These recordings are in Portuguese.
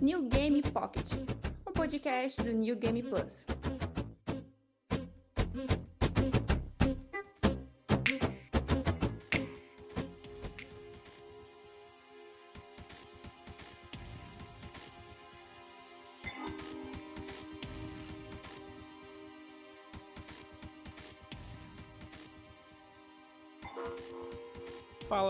New Game Pocket, um podcast do New Game Plus.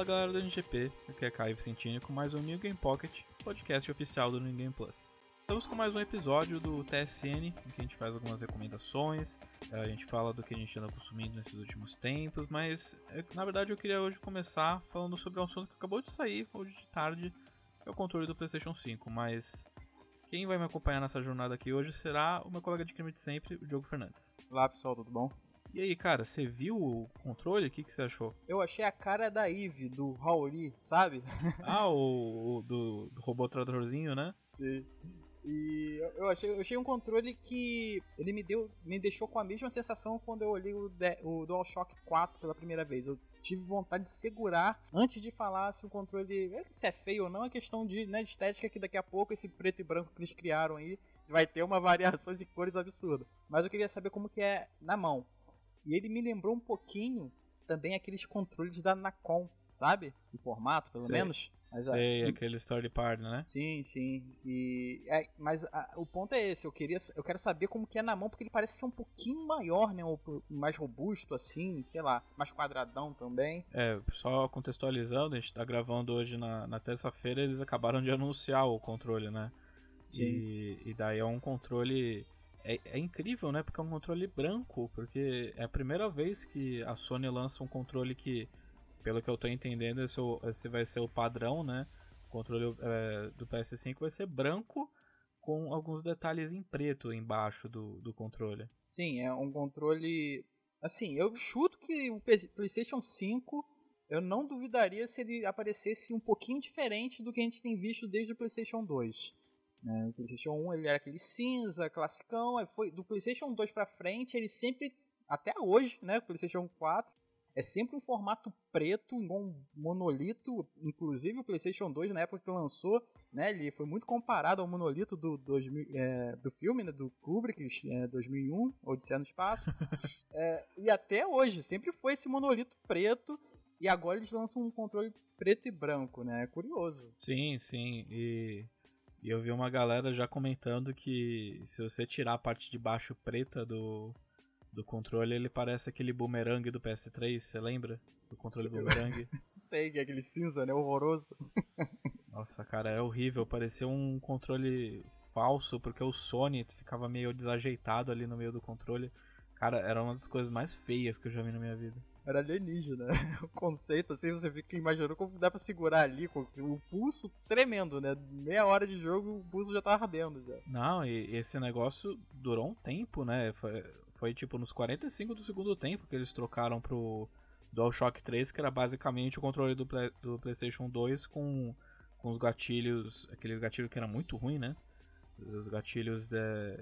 Fala galera do NGP, aqui é Caio Vicentini com mais um New Game Pocket, podcast oficial do New Game Plus. Estamos com mais um episódio do TSN, em que a gente faz algumas recomendações, eh, a gente fala do que a gente anda consumindo nesses últimos tempos, mas eh, na verdade eu queria hoje começar falando sobre um assunto que acabou de sair hoje de tarde, que é o controle do PlayStation 5, mas quem vai me acompanhar nessa jornada aqui hoje será o meu colega de crime de sempre, o Diogo Fernandes. Olá pessoal, tudo bom? E aí, cara, você viu o controle? O que, que você achou? Eu achei a cara da Eve, do Rauli, sabe? Ah, o, o do, do robô tratorzinho, né? Sim. E eu- eu achei, eu achei um controle que ele me deu, me deixou com a mesma sensação quando eu olhei o, de- o DualShock 4 pela primeira vez. Eu tive vontade de segurar antes de falar se o controle se é feio ou não, é questão de, né, de estética que daqui a pouco esse preto e branco que eles criaram aí vai ter uma variação de cores absurda. Mas eu queria saber como que é na mão. E ele me lembrou um pouquinho também aqueles controles da Nacon, sabe? Em formato, pelo Sei. menos. Mas, Sei, aquele story part, né? Sim, sim. E é, mas a- o ponto é esse, eu queria eu quero saber como que é na mão, porque ele parece ser um pouquinho maior, né, po- mais robusto assim, sei lá, mais quadradão também. É, só contextualizando, a gente tá gravando hoje na, na terça-feira, eles acabaram de anunciar o controle, né? E, e daí é um controle. É, é incrível, né? Porque é um controle branco, porque é a primeira vez que a Sony lança um controle que, pelo que eu tô entendendo, esse, é esse vai ser o padrão, né? O controle é, do PS5 vai ser branco com alguns detalhes em preto embaixo do, do controle. Sim, é um controle assim, eu chuto que o PlayStation 5 eu não duvidaria se ele aparecesse um pouquinho diferente do que a gente tem visto desde o PlayStation 2. Né? O PlayStation 1 ele era aquele cinza, classicão, aí foi do PlayStation 2 pra frente, ele sempre até hoje, né, o PlayStation 4 é sempre um formato preto, um monolito, inclusive o PlayStation 2 na época que lançou, né, ele foi muito comparado ao monolito do, 2000, é, do filme, né, do Kubrick, é, 2001, Odisseia no Espaço, É, e até hoje, sempre foi esse monolito preto, e agora eles lançam um controle preto e branco, né, é curioso. Sim, sim. E, e eu vi uma galera já comentando que se você tirar a parte de baixo preta do, do controle, ele parece aquele boomerang do PS3, você lembra? Do controle Sim. boomerang. Sei, que é aquele cinza, né, horroroso. Nossa, cara, é horrível. Parecia um controle falso, porque o Sony ficava meio desajeitado ali no meio do controle. Cara, era uma das coisas mais feias que eu já vi na minha vida. Era alienígena. O conceito, assim, você fica imaginando como dá pra segurar ali, com o pulso tremendo, né? Meia hora de jogo, o pulso já tá ardendo já. Não, e esse negócio durou um tempo, né? Foi, foi tipo nos 45 do segundo tempo que eles trocaram pro DualShock 3, que era basicamente o controle do, do PlayStation 2 com, com os gatilhos, aquele gatilho que era muito ruim, né? Os gatilhos de-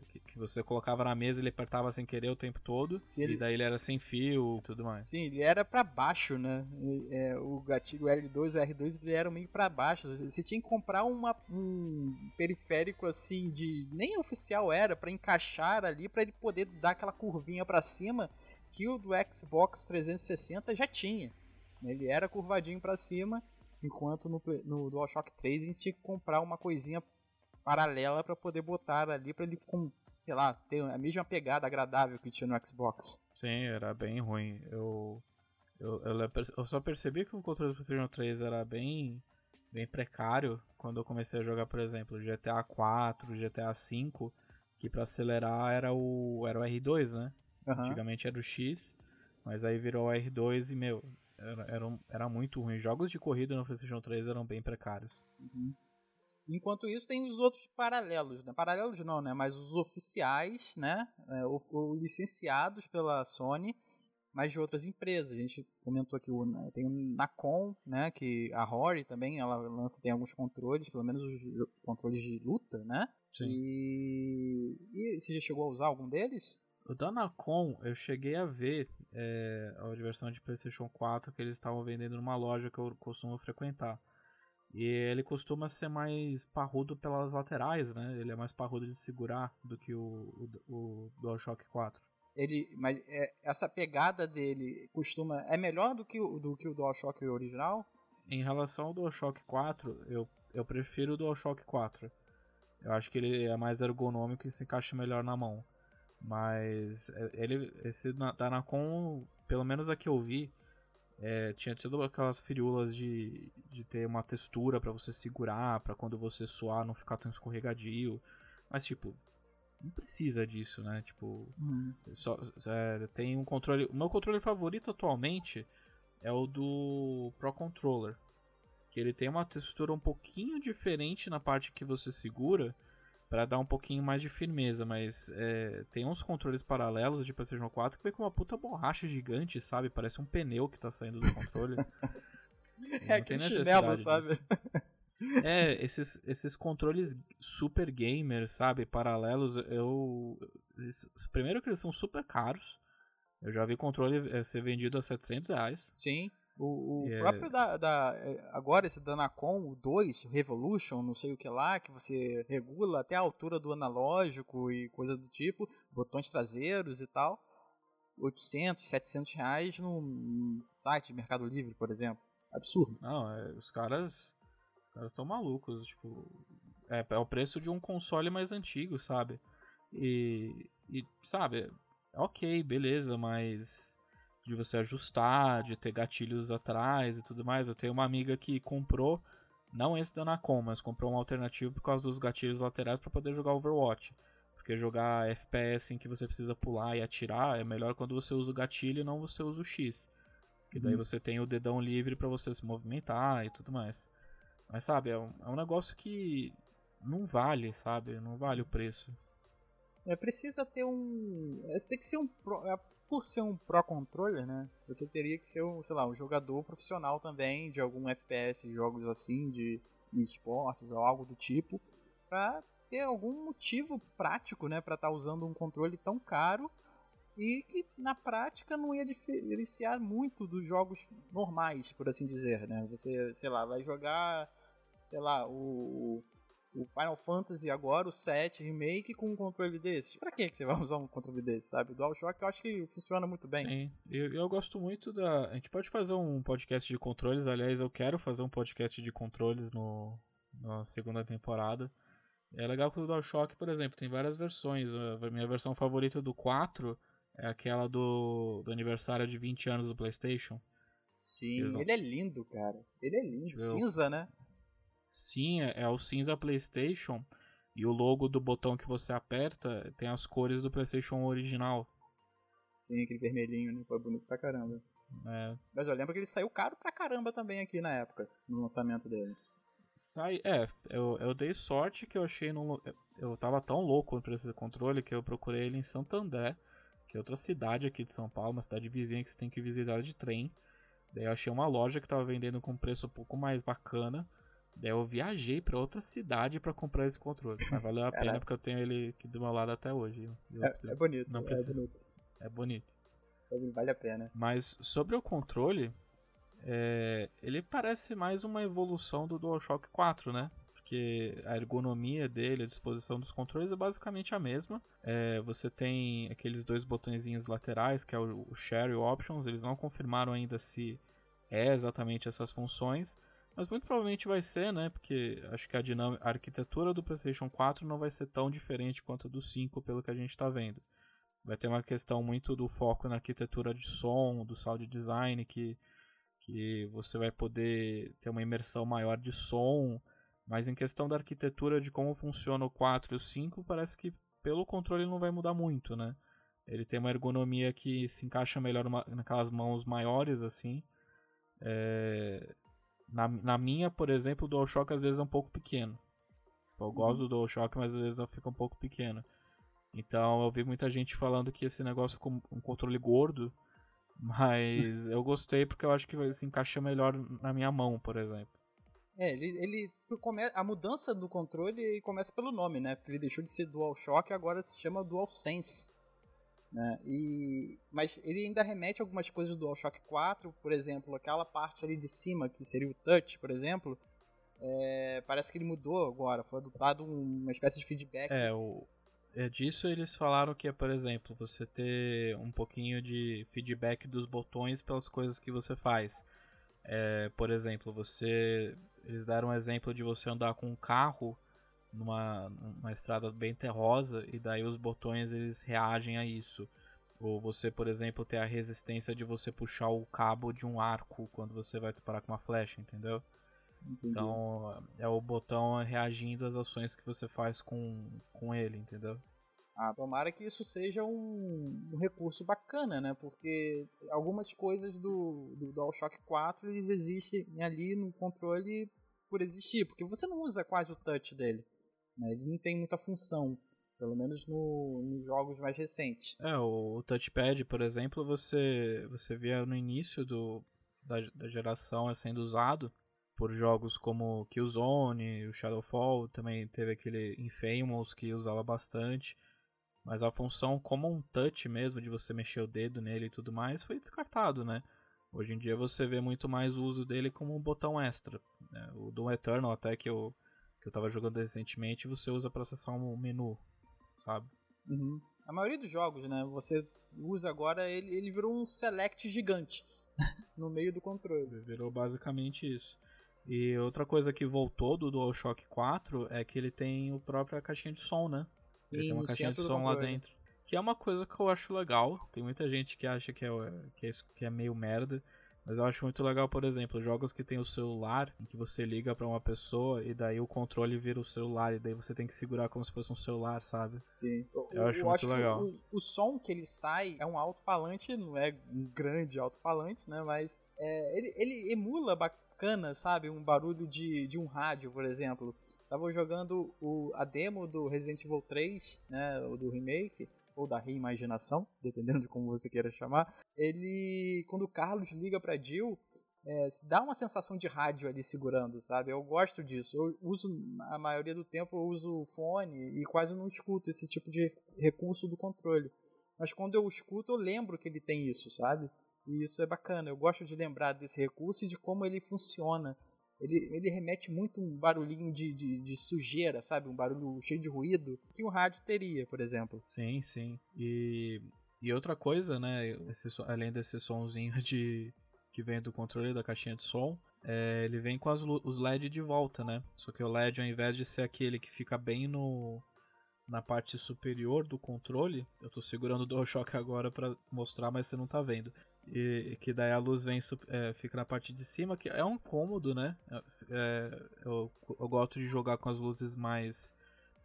que, que você colocava na mesa e ele apertava sem querer o tempo todo, Se e ele- daí ele era sem fio e tudo mais. Sim, ele era pra baixo, né? E, é, o gatilho L2 e o R2 ele eram meio pra baixo. Você tinha que comprar uma, um periférico assim de nem oficial era pra encaixar ali pra ele poder dar aquela curvinha pra cima que o do Xbox 360 já tinha. Ele era curvadinho pra cima, enquanto no, no DualShock 3 a gente tinha que comprar uma coisinha paralela pra poder botar ali pra ele com, sei lá, ter a mesma pegada agradável que tinha no Xbox. Sim, era bem ruim. Eu, eu, eu, eu só percebi que o controle do PlayStation 3 era bem, bem precário quando eu comecei a jogar, por exemplo, GTA 4, GTA 5, que pra acelerar era o, era o R2, né? Aham. Antigamente era o X, mas aí virou o R2 e, meu, era, era, era muito ruim. Jogos de corrida no PlayStation 3 eram bem precários. Enquanto isso, tem os outros paralelos, né? Paralelos não, né? Mas os oficiais, né? É, ou, ou licenciados pela Sony, mas de outras empresas. A gente comentou aqui, o, né, tem o Nacon, né? Que a Rory também, ela lança, tem alguns controles, pelo menos os controles de luta, né? Sim. E, e você já chegou a usar algum deles? O da Nacon, eu cheguei a ver é, a versão de PlayStation 4 que eles estavam vendendo numa loja que eu costumo frequentar. E ele costuma ser mais parrudo pelas laterais, né? Ele é mais parrudo de segurar do que o, o, o DualShock 4. Ele, mas é, essa pegada dele costuma é melhor do que o do que o DualShock original? Em relação ao DualShock 4, eu, eu prefiro o DualShock 4. Eu acho que ele é mais ergonômico e se encaixa melhor na mão. Mas é, ele esse da Nacon, pelo menos a que eu vi, é, tinha tido aquelas firiulas de, de ter uma textura para você segurar, para quando você suar não ficar tão escorregadio. Mas, tipo, não precisa disso, né? Tipo, Uhum. só, é, tem um controle. O meu controle favorito atualmente é o do Pro Controller. Que ele tem uma textura um pouquinho diferente na parte que você segura para dar um pouquinho mais de firmeza, mas é, tem uns controles paralelos de PlayStation 4 que vem com uma puta borracha gigante, sabe? Parece um pneu que tá saindo do controle. É aquele chinelo, sabe? disso. É, esses, esses controles super gamers, sabe? Paralelos, eu. eles- primeiro que eles são super caros. Eu já vi controle eh, ser vendido a 700 reais. Sim. O, o é- próprio da, da- é, Agora, esse Danacon, o 2, Revolution, não sei o que lá, que você regula até a altura do analógico e coisa do tipo, botões traseiros e tal. 800, 700 reais num, site de Mercado Livre, por exemplo. Absurdo. Não, é, os caras. Os caras estão malucos. Tipo, é, é o preço de um console mais antigo, sabe? E. E, sabe, ok, beleza, mas. De você ajustar, de ter gatilhos atrás e tudo mais. Eu tenho uma amiga que comprou, não esse da Nacon, mas comprou um alternativo por causa dos gatilhos laterais para poder jogar Overwatch. Porque jogar FPS em que você precisa pular e atirar é melhor quando você usa o gatilho e não você usa o X. Que daí Uhum. você tem o dedão livre pra você se movimentar e tudo mais. Mas sabe, é um, é um negócio que não vale, sabe? Não vale o preço. É, precisa ter um. é, tem que ser um. Pro, é, por ser um Pro Controller, né? Você teria que ser, um, sei lá, um jogador profissional também de algum FPS, jogos assim, de, esportes ou algo do tipo, pra ter algum motivo prático, né? Pra estar usando um controle tão caro e que na prática não ia diferenciar muito dos jogos normais, por assim dizer, né? Você, sei lá, vai jogar, sei lá, o, o Final Fantasy agora, o 7 Remake, com um controle desses. Pra que você vai usar um controle desse, sabe? O DualShock eu acho que funciona muito bem. Sim, eu, eu gosto muito da. A gente pode fazer um podcast de controles. Aliás, eu quero fazer um podcast de controles no, na segunda temporada. É legal que o DualShock, por exemplo, tem várias versões. A minha versão favorita do 4 é aquela do, do aniversário de 20 anos do PlayStation. Sim, não- ele é lindo, cara. Ele é lindo. Cinza, né? Sim, é, é o cinza PlayStation. E o logo do botão que você aperta tem as cores do PlayStation original. Sim, aquele vermelhinho, né? Foi bonito pra caramba. É, Mas eu lembro que ele saiu caro pra caramba também aqui na época, no lançamento dele. Sai, é, eu, eu dei sorte que eu achei no. Eu tava tão louco pra esse controle que eu procurei ele em Santander, que é outra cidade aqui de São Paulo, uma cidade vizinha que você tem que visitar de trem. Daí eu achei uma loja que tava vendendo com um preço um pouco mais bacana. Daí eu viajei pra outra cidade pra comprar esse controle. Mas valeu a pena Caraca. porque eu tenho ele aqui do meu lado até hoje. Eu É, preciso- é bonito, não é precisa. bonito. é bonito. Vale a pena. Mas sobre o controle, é, ele parece mais uma evolução do DualShock 4, né? Porque a ergonomia dele, a disposição dos controles é basicamente a mesma. É, você tem aqueles dois botõezinhos laterais, que é o, o Share e o Options. Eles não confirmaram ainda se é exatamente essas funções. Mas muito provavelmente vai ser, né? Porque acho que a, dinam- a arquitetura do PlayStation 4 não vai ser tão diferente quanto a do 5, pelo que a gente está vendo. Vai ter uma questão muito do foco na arquitetura de som, do sound design, que, que você vai poder ter uma imersão maior de som. Mas em questão da arquitetura de como funciona o 4 e o 5, parece que pelo controle não vai mudar muito, né? Ele tem uma ergonomia que se encaixa melhor naquelas mãos maiores, assim. É, Na, na minha, por exemplo, o DualShock às vezes é um pouco pequeno. Tipo, Eu gosto do DualShock, mas às vezes fica um pouco pequeno. Então eu vi muita gente falando que esse negócio ficou um controle gordo, mas eu gostei porque eu acho que vai se encaixa melhor na minha mão, por exemplo. É, ele, ele a mudança do controle começa pelo nome, né? Porque ele deixou de ser DualShock e agora se chama DualSense. Né? E... Mas ele ainda remete algumas coisas do DualShock 4, por exemplo, aquela parte ali de cima que seria o touch, por exemplo. é, parece que ele mudou agora, foi adotado uma espécie de feedback. É, o, é disso eles falaram que é, por exemplo, você ter um pouquinho de feedback dos botões pelas coisas que você faz. É, por exemplo, você. Eles deram um exemplo de você andar com um carro numa, numa estrada bem terrosa e daí os botões eles reagem a isso. Ou você, por exemplo, ter a resistência de você puxar o cabo de um arco quando você vai disparar com uma flecha, entendeu? Entendi. Então é o botão reagindo às ações que você faz com, com ele, entendeu? Ah, tomara que isso seja um, um recurso bacana, né? Porque algumas coisas do, do DualShock 4 eles existem ali no controle por existir, porque você não usa quase o touch dele. Né? Ele não tem muita função, pelo menos no, nos jogos mais recentes. É, o, touchpad, por exemplo, você, você via no início do, da, da geração sendo usado por jogos como Killzone, o Shadowfall, também teve aquele Infamous que usava bastante. Mas a função como um touch mesmo, de você mexer o dedo nele e tudo mais, foi descartado, né? Hoje em dia você vê muito mais o uso dele como um botão extra. Né? O Doom Eternal, até que eu, que eu tava jogando recentemente, você usa para acessar um menu, sabe? Uhum. A maioria dos jogos, né? Você usa agora, ele, ele virou um select gigante no meio do controle. Virou basicamente isso. E outra coisa que voltou do DualShock 4 é que ele tem o própria caixinha de som, né? Sim, ele tem uma caixinha de som lá dentro. Que é uma coisa que eu acho legal. Tem muita gente que acha que é, que é, que é meio merda. Mas eu acho muito legal, por exemplo, jogos que tem o celular, em que você liga para uma pessoa e daí o controle vira o celular, e daí você tem que segurar como se fosse um celular, sabe? Sim. Eu, eu acho eu muito acho legal. O, o, som que ele sai é um alto-falante, não é um grande alto-falante, né? Mas é, ele, ele emula bacana, sabe? Um barulho de, de um rádio, por exemplo. Tava jogando o, a demo do Resident Evil 3, né? O do remake, ou da reimaginação, dependendo de como você queira chamar. Ele, quando o Carlos liga pra Jill, é, dá uma sensação de rádio ali segurando, sabe? Eu gosto disso. Eu uso, a maioria do tempo, eu uso fone e quase não escuto esse tipo de recurso do controle. Mas quando eu escuto, eu lembro que ele tem isso, sabe? E isso é bacana. Eu gosto de lembrar desse recurso e de como ele funciona. Ele, ele remete muito um barulhinho de, de, de, sujeira, sabe? Um barulho cheio de ruído que um rádio teria, por exemplo. Sim, sim. E, e outra coisa, né? Esse, além desse sonzinho de que vem do controle da caixinha de som, é, ele vem com as, os LED de volta, né? Só que o LED, ao invés de ser aquele que fica bem no, na parte superior do controle, eu estou segurando o DualShock agora para mostrar, mas você não está vendo. E que daí a luz vem é, fica na parte de cima, que é um cômodo, né? É, eu, eu gosto de jogar com as luzes mais,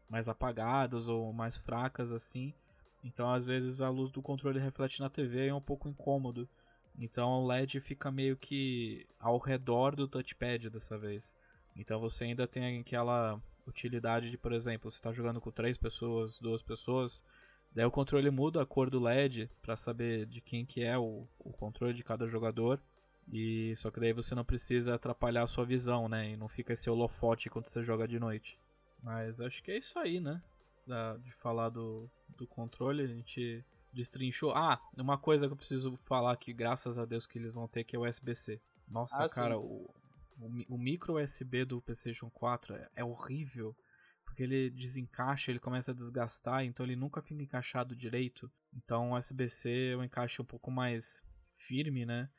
mais apagadas ou mais fracas assim. Então às vezes a luz do controle reflete na TV e é um pouco incômodo. Então o LED fica meio que ao redor do touchpad dessa vez. Então você ainda tem aquela utilidade de, por exemplo, você está jogando com três pessoas, duas pessoas, Daí o controle muda a cor do LED para saber de quem que é o, o controle de cada jogador. E só que daí você não precisa atrapalhar a sua visão, né? E não fica esse holofote quando você joga de noite. Mas acho que é isso aí, né? Da, de falar do, do controle, a gente destrinchou. Ah, uma coisa que eu preciso falar que graças a Deus que eles vão ter que é o USB-C. Nossa, ah, cara, o, o, o, micro USB do PlayStation 4 é, é horrível porque ele desencaixa, ele começa a desgastar, então ele nunca fica encaixado direito. Então o USB-C é um encaixe um pouco mais firme, né?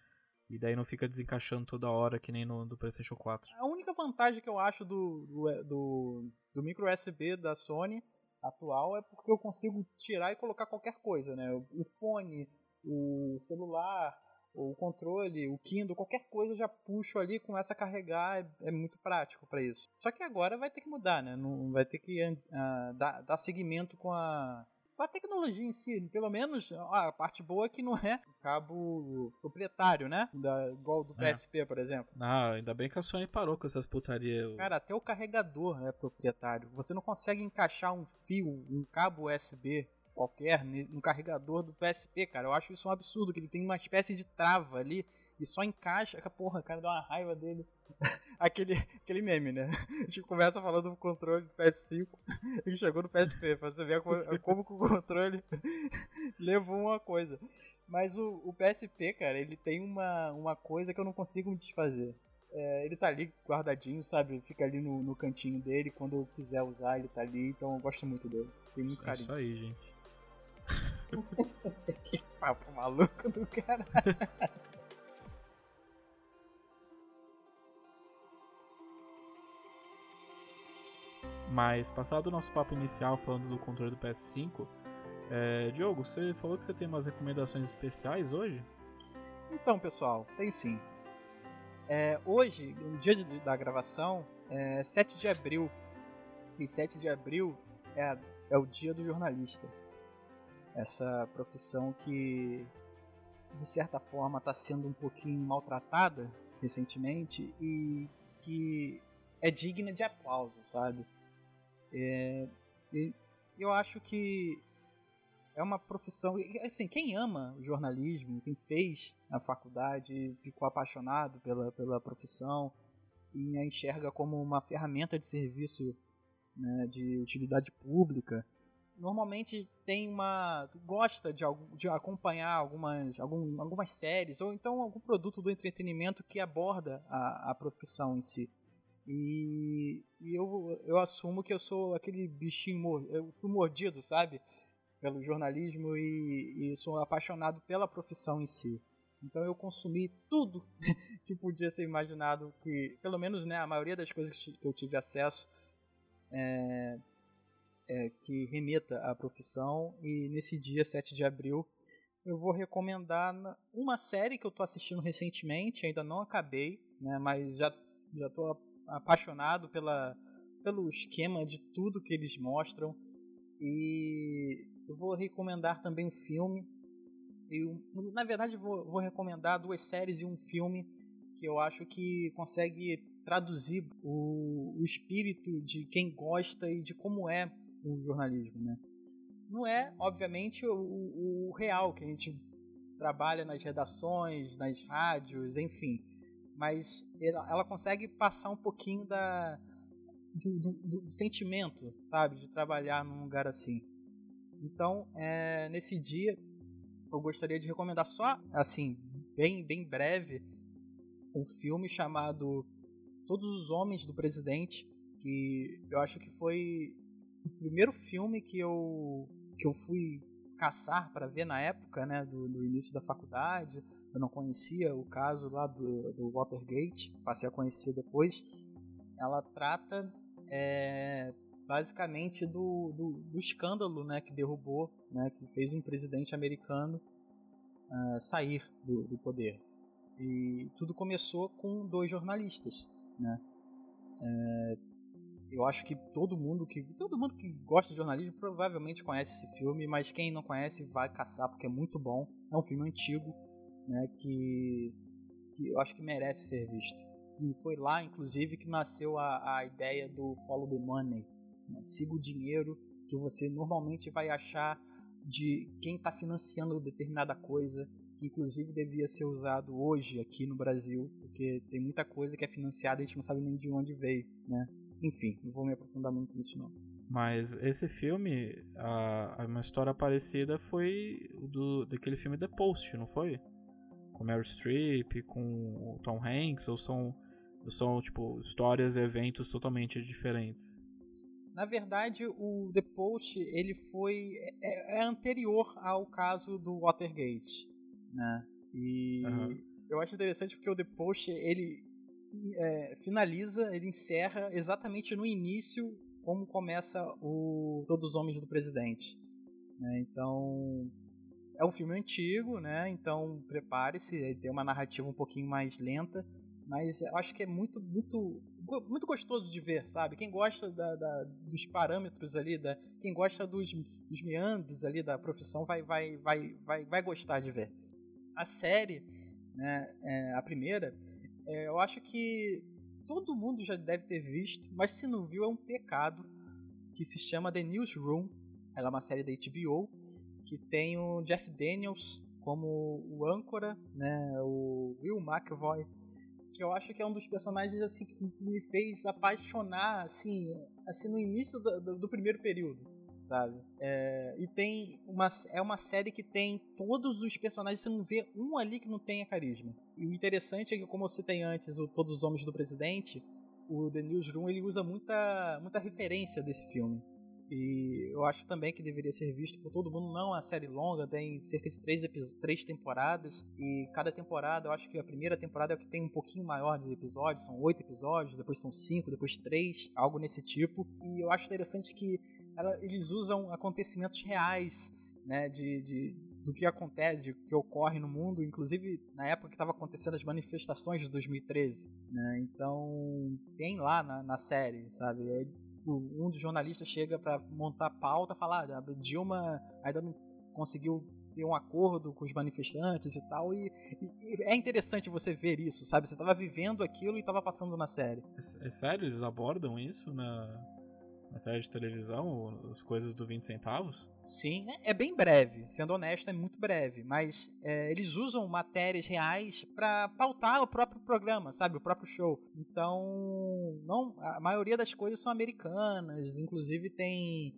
E daí não fica desencaixando toda hora que nem no do PlayStation 4. A única vantagem que eu acho do, do, do, do micro USB da Sony atual é porque eu consigo tirar e colocar qualquer coisa, né? O fone, o celular, o controle, o Kindle, qualquer coisa eu já puxo ali, começa a carregar, é, é muito prático para isso. Só que agora vai ter que mudar, né? Não vai ter que uh, dar, dar seguimento com a, com a tecnologia em si. Pelo menos a parte boa é que não é cabo proprietário, né? Da, igual do PSP, é. por exemplo. Ah, ainda bem que a Sony parou com essas putarias. Cara, até o carregador é proprietário. Você não consegue encaixar um fio, um cabo USB qualquer um carregador do PSP, cara. Eu acho isso um absurdo, que ele tem uma espécie de trava ali e só encaixa. Porra, cara, dá uma raiva dele. aquele, aquele meme, né? A gente começa falando do controle do PS5 e chegou no PSP, pra você ver como, como que o controle levou uma coisa. Mas o, o PSP, cara, ele tem uma, uma coisa que eu não consigo me desfazer. É, ele tá ali guardadinho, sabe? Fica ali no, no, cantinho dele. Quando eu quiser usar, ele tá ali. Então eu gosto muito dele. Tem muito carinho. É isso aí, gente. Que papo maluco do cara. Mas, passado o nosso papo inicial falando do controle do PS5, é, Diogo, você falou que você tem umas recomendações especiais hoje? Então, pessoal, tenho sim. É, hoje, no dia de, da gravação, é 7 de abril. E 7 de abril é, é o dia do jornalista. Essa profissão que, de certa forma, está sendo um pouquinho maltratada recentemente e que é digna de aplauso, sabe? É, eu acho que é uma profissão. Assim, quem ama o jornalismo, quem fez a faculdade, ficou apaixonado pela, pela profissão e a enxerga como uma ferramenta de serviço né, de utilidade pública, normalmente tem uma gosta de, de acompanhar algumas, algum, algumas séries ou então algum produto do entretenimento que aborda a, a profissão em si. E, e eu, eu assumo que eu sou aquele bichinho, eu fui mordido, sabe? Pelo jornalismo e, e sou apaixonado pela profissão em si. Então eu consumi tudo que podia ser imaginado, que pelo menos né, a maioria das coisas que eu tive acesso é, é, que remeta à profissão. E nesse dia, 7 de abril, eu vou recomendar uma série que eu estou assistindo recentemente, ainda não acabei, né, mas já já estou apaixonado pela, pelo esquema de tudo que eles mostram. E eu vou recomendar também um filme. Eu, na verdade, vou, vou recomendar duas séries e um filme que eu acho que consegue traduzir o, o espírito de quem gosta e de como é o jornalismo, né? Não é, obviamente, o, o, real que a gente trabalha nas redações, nas rádios, enfim mas ela, ela consegue passar um pouquinho da do, do, do, sentimento, sabe, de trabalhar num lugar assim. Então, é, nesse dia, eu gostaria de recomendar só, assim, bem, bem breve, um filme chamado Todos os Homens do Presidente, que eu acho que foi o primeiro filme que eu que eu fui caçar para ver na época, né, do, do início da faculdade eu não conhecia o caso lá do, do Watergate, passei a conhecer depois. Ela trata é, basicamente do, do, do, escândalo né, que derrubou, né, que fez um presidente americano uh, sair do, do poder. E tudo começou com dois jornalistas. Né? É, eu acho que todo mundo que todo mundo que gosta de jornalismo provavelmente conhece esse filme, mas quem não conhece vai caçar porque é muito bom. É um filme antigo, né, que, que eu acho que merece ser visto. E foi lá, inclusive, que nasceu a, a ideia do follow the money. Né? Siga o dinheiro que você normalmente vai achar de quem está financiando determinada coisa, que inclusive devia ser usado hoje aqui no Brasil, porque tem muita coisa que é financiada e a gente não sabe nem de onde veio, né? Enfim, não vou me aprofundar muito nisso não. Mas esse filme, a, uma história parecida foi do daquele filme The Post, não foi? com Meryl Streep, com o Tom Hanks, ou são, são tipo histórias e eventos totalmente diferentes? Na verdade, o The Post ele foi é, é anterior ao caso do Watergate, né? E uhum. eu acho interessante porque o The Post ele é, finaliza, ele encerra exatamente no início como começa o Todos os Homens do Presidente. Né? Então é um filme antigo, né? Então prepare-se, tem uma narrativa um pouquinho mais lenta, mas eu acho que é muito, muito, muito gostoso de ver, sabe? Quem gosta da, da, dos parâmetros ali, da, quem gosta dos, dos meandros ali da profissão vai, vai, vai, vai, vai gostar de ver. A série, né? É, a primeira, é, eu acho que todo mundo já deve ter visto, mas se não viu é um pecado, que se chama The Newsroom. Ela é uma série da HBO que tem o Jeff Daniels como o âncora, né, o Will McAvoy, que eu acho que é um dos personagens assim que me fez apaixonar assim, assim no início do, do, do primeiro período, sabe? É, e tem uma é uma série que tem todos os personagens, você não vê um ali que não tenha carisma. E o interessante é que como você tem antes o Todos os Homens do Presidente, o The Newsroom ele usa muita muita referência desse filme. E eu acho também que deveria ser visto por todo mundo. Não é uma série longa, tem cerca de três, três temporadas. E cada temporada, eu acho que a primeira temporada é o que tem um pouquinho maior de episódios. São oito episódios, depois são cinco, depois três, algo nesse tipo. E eu acho interessante que ela, eles usam acontecimentos reais, né? De, de, do que acontece, do que ocorre no mundo, inclusive na época que estava acontecendo as manifestações de 2013, né? Então tem lá na, na série, sabe? É, um dos jornalistas chega para montar pauta, falar, ah, Dilma ainda não conseguiu ter um acordo com os manifestantes e tal, e, e é interessante você ver isso, sabe? Você estava vivendo aquilo e estava passando na série. É, é sério? Eles abordam isso na, na série de televisão, as coisas do 20 centavos? Sim, é, é bem breve, sendo honesto, é muito breve, mas é, eles usam matérias reais para pautar o próprio programa, sabe, o próprio show. Então, não, a maioria das coisas são americanas, inclusive tem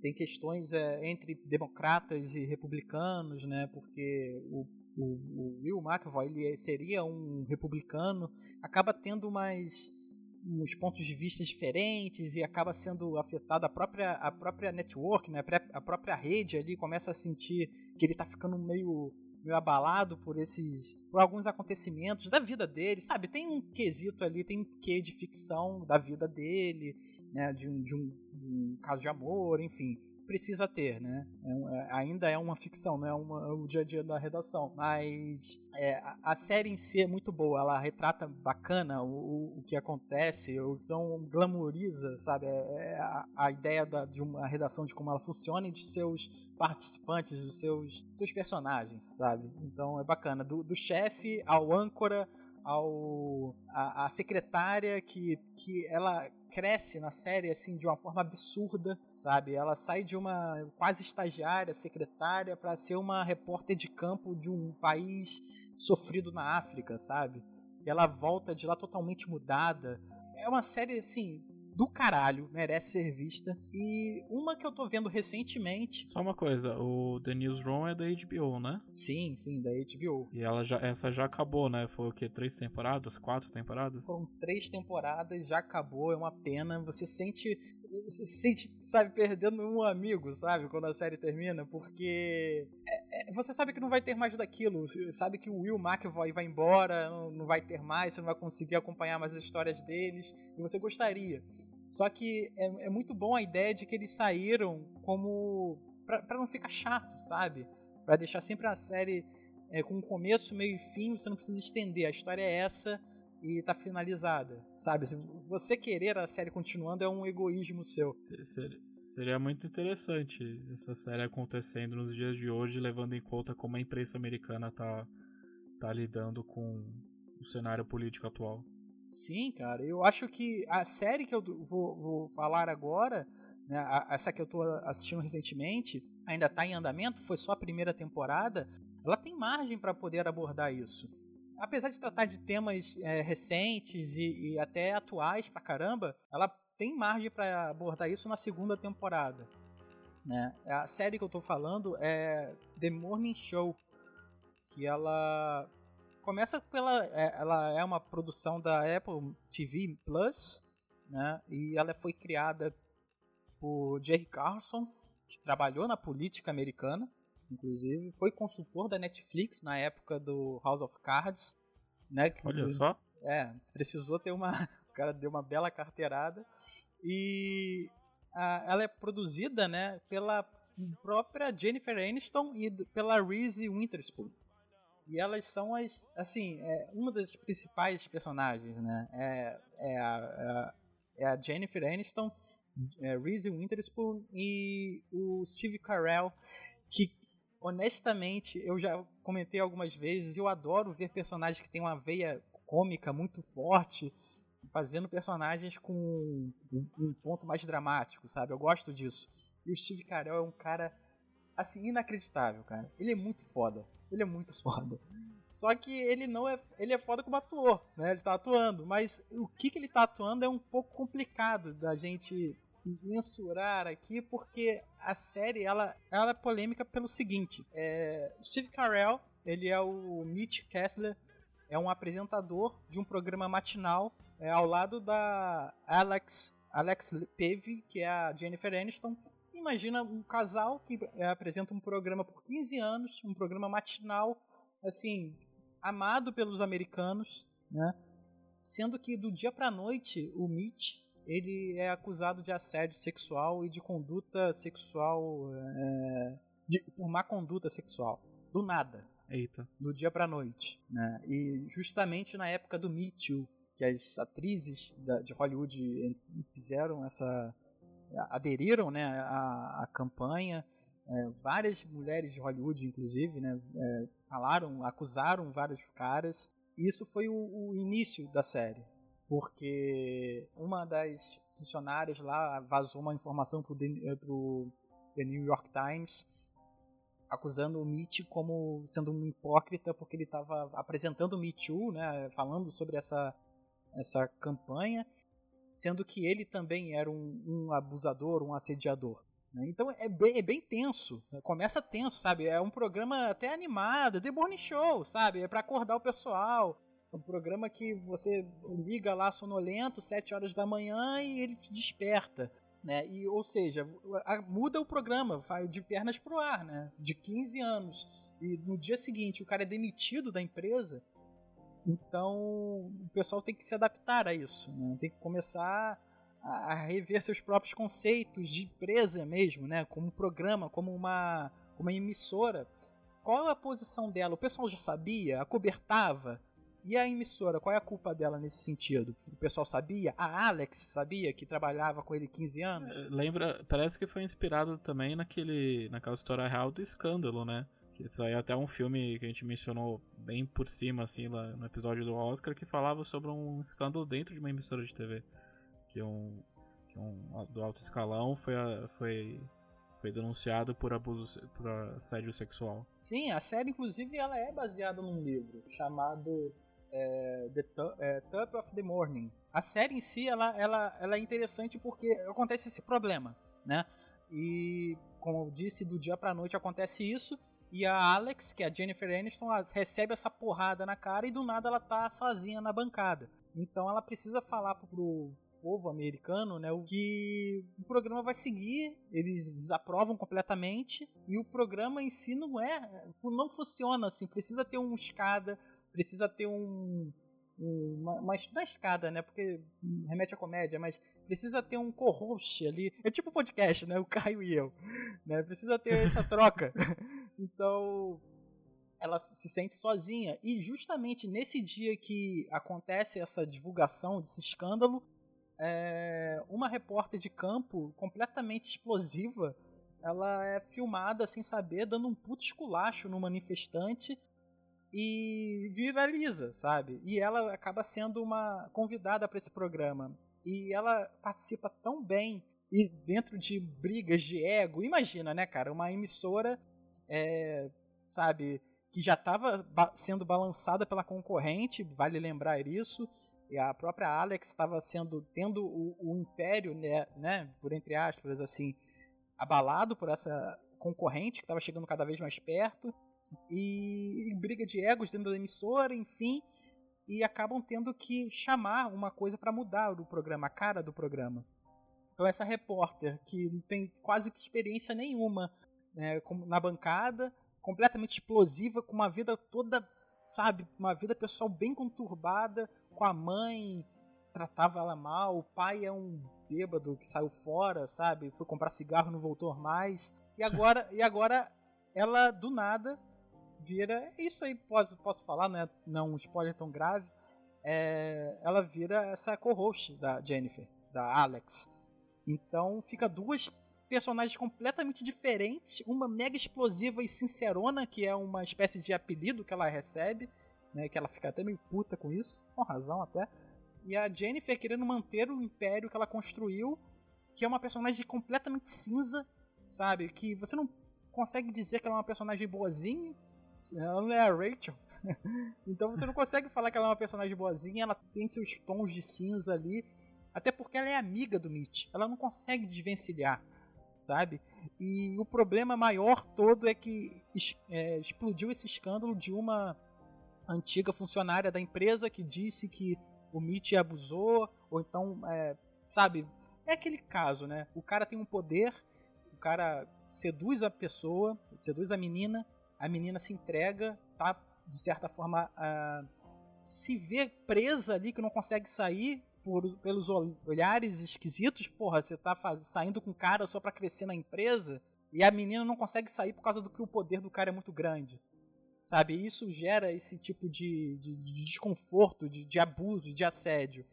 tem questões é, entre democratas e republicanos, né, porque o o, o Will McAvoy ele seria um republicano, acaba tendo mais uns pontos de vista diferentes e acaba sendo afetado a própria, a própria network, né? a própria rede ali começa a sentir que ele está ficando meio, meio abalado por esses por alguns acontecimentos da vida dele, sabe? Tem um quesito ali, tem um quê de ficção da vida dele, né? de, um, de, um, de um caso de amor, enfim precisa ter, né? É, é, ainda é uma ficção, não é uma, o dia a dia da redação. Mas é, a, a, série em si é muito boa, ela retrata bacana o, o, que acontece, então glamoriza, sabe? É, é, a, a, ideia da, de uma redação, de como ela funciona e de seus participantes, dos seus, seus personagens, sabe? Então é bacana. Do, do chefe ao âncora, ao a, a, secretária que, que ela cresce na série assim de uma forma absurda, sabe? Ela sai de uma quase estagiária, secretária para ser uma repórter de campo de um país sofrido na África, sabe? E ela volta de lá totalmente mudada. É uma série assim do caralho, merece ser vista. E uma que eu tô vendo recentemente. Só uma coisa, o The Newsroom é da HBO, né? Sim, sim, da HBO. E ela já, essa já acabou, né? Foi o que? Três temporadas? Quatro temporadas? Foram três temporadas, já acabou, é uma pena. Você sente. Você sente, sabe, perdendo um amigo, sabe? Quando a série termina, porque. É, é, você sabe que não vai ter mais daquilo. Você sabe que o Will McAvoy vai embora, não, não vai ter mais, você não vai conseguir acompanhar mais as histórias deles. E você gostaria. Só que é, é muito bom a ideia de que eles saíram como. Pra não ficar chato, sabe? Pra deixar sempre a série é, com começo, meio e fim, você não precisa estender. A história é essa e tá finalizada, sabe? Se você querer a série continuando é um egoísmo seu. Seria, seria muito interessante essa série acontecendo nos dias de hoje, levando em conta como a imprensa americana tá, tá lidando com o cenário político atual. Sim, cara. Eu acho que a série que eu vou, vou falar agora, né, essa que eu tô assistindo recentemente, ainda está em andamento, foi só a primeira temporada, ela tem margem para poder abordar isso. Apesar de tratar de temas é, recentes e, e, até atuais pra caramba, ela tem margem para abordar isso na segunda temporada. Né? A série que eu tô falando é The Morning Show, que ela começa pela. É, ela é uma produção da Apple TV Plus, né? E ela foi criada por Jerry Carlson, que trabalhou na política americana, inclusive. Foi consultor da Netflix na época do House of Cards. Né? Olha só. É, precisou ter uma. O cara deu uma bela carteirada. E a, ela é produzida né, pela própria Jennifer Aniston e pela Reese Witherspoon. E elas são as, assim, é, uma das principais personagens, né? É, é, a, é a Jennifer Aniston, é, Reese Witherspoon e o Steve Carell, que honestamente eu já comentei algumas vezes, eu adoro ver personagens que têm uma veia cômica muito forte, fazendo personagens com um ponto mais dramático, sabe? Eu gosto disso. E o Steve Carell é um cara assim inacreditável, cara. Ele é muito foda. Ele é muito foda. Só que ele não é. Ele é foda como ator, né? Ele tá atuando. Mas o que, que ele tá atuando é um pouco complicado da gente mensurar aqui porque a série ela, ela é polêmica pelo seguinte: é, Steve Carell ele é o Mitch Kessler, é um apresentador de um programa matinal é, ao lado da Alex Alex Pave, que é a Jennifer Aniston. Imagina um casal que é, apresenta um programa por 15 anos, um programa matinal, assim, amado pelos americanos, né? Sendo que do dia pra noite, o Mitch ele é acusado de assédio sexual e de conduta sexual. É, de, por má conduta sexual. Do nada. Eita. Do dia pra noite. Né? E justamente na época do Me Too, que as atrizes da, de Hollywood fizeram essa. Aderiram né, à, à campanha. É, várias mulheres de Hollywood, inclusive, né, é, falaram, acusaram vários caras. Isso foi o, o início da série, porque uma das funcionárias lá vazou uma informação para o The New York Times acusando o Mitch como sendo um hipócrita porque ele estava apresentando o Me Too, né, falando sobre essa, essa campanha, sendo que ele também era um, um abusador, um assediador. Né? Então é bem, é bem tenso, né? começa tenso, sabe? É um programa até animado, The Morning Show, sabe? É para acordar o pessoal. É um programa que você liga lá sonolento, 7 horas da manhã e ele te desperta. Né? E, ou seja, muda o programa, vai de pernas pro ar, né? De 15 anos. E no dia seguinte o cara é demitido da empresa. Então o pessoal tem que se adaptar a isso, né? Tem que começar a, rever seus próprios conceitos de empresa mesmo, né? Como programa, como uma, uma emissora. Qual é a posição dela? O pessoal já sabia? Acobertava? E a emissora, qual é a culpa dela nesse sentido? O pessoal sabia? A Alex sabia que trabalhava com ele 15 anos? É, lembra, parece que foi inspirado também naquele, naquela história real do escândalo, né? Isso aí é até um filme que a gente mencionou bem por cima, assim, lá no episódio do Oscar, que falava sobre um escândalo dentro de uma emissora de TV que um, que um do alto escalão foi, foi, foi denunciado por abuso, por assédio sexual. Sim, a série inclusive ela é baseada num livro chamado é, The é, Top of the Morning. A série em si ela, ela, ela é interessante porque acontece esse problema, né? E como eu disse, do dia pra noite acontece isso. E a Alex, que é a Jennifer Aniston, recebe essa porrada na cara e do nada ela tá sozinha na bancada. Então ela precisa falar pro, povo americano, né, o que o programa vai seguir, eles desaprovam completamente e o programa em si não é, não funciona assim, precisa ter uma escada, precisa ter um uma, uma, uma escada, né? Porque remete à comédia, mas precisa ter um co-host ali. É tipo podcast, né? O Caio e eu. Né? Precisa ter essa troca. então, ela se sente sozinha. E justamente nesse dia que acontece essa divulgação desse escândalo, é, uma repórter de campo completamente explosiva. Ela é filmada sem saber, dando um puto esculacho no manifestante e viraliza, sabe? E ela acaba sendo uma convidada para esse programa. E ela participa tão bem e dentro de brigas de ego. Imagina, né, cara? Uma emissora, é, sabe, que já estava ba sendo balançada pela concorrente, vale lembrar isso e a própria Alex estava sendo tendo o, o império, né, né, por entre aspas, assim, abalado por essa concorrente que estava chegando cada vez mais perto e, e, briga de egos dentro da emissora, enfim, e acabam tendo que chamar uma coisa para mudar o programa, a cara do programa. Então essa repórter que não tem quase que experiência nenhuma né, na bancada, completamente explosiva, com uma vida toda, sabe, uma vida pessoal bem conturbada, com a mãe, tratava ela mal, o pai é um bêbado que saiu fora, sabe? Foi comprar cigarro, não voltou mais. E agora, e agora ela do nada vira, isso aí posso, posso falar, não é um spoiler tão grave. É, ela vira essa co-host da Jennifer, da Alex. Então fica duas personagens completamente diferentes, uma mega explosiva e sincerona, que é uma espécie de apelido que ela recebe, né? Que ela fica até meio puta com isso, com razão até. E a Jennifer querendo manter o império que ela construiu, que é uma personagem completamente cinza, sabe? Que você não consegue dizer que ela é uma personagem boazinha, ela não é a Rachel. então você não consegue falar que ela é uma personagem boazinha, ela tem seus tons de cinza ali. Até porque ela é amiga do Mitch. Ela não consegue desvencilhar, sabe? E o problema maior todo é que é, explodiu esse escândalo de uma antiga funcionária da empresa que disse que o Mitch abusou, ou então, é, sabe? É aquele caso, né? O cara tem um poder, o cara seduz a pessoa, seduz a menina, a menina se entrega, tá? De certa forma, uh, se vê presa ali que não consegue sair por, pelos olhares esquisitos. Porra, você tá faz, saindo com o cara só pra crescer na empresa e a menina não consegue sair por causa do que o poder do cara é muito grande. Sabe? Isso gera esse tipo de, de, de desconforto, de, de, abuso, de assédio.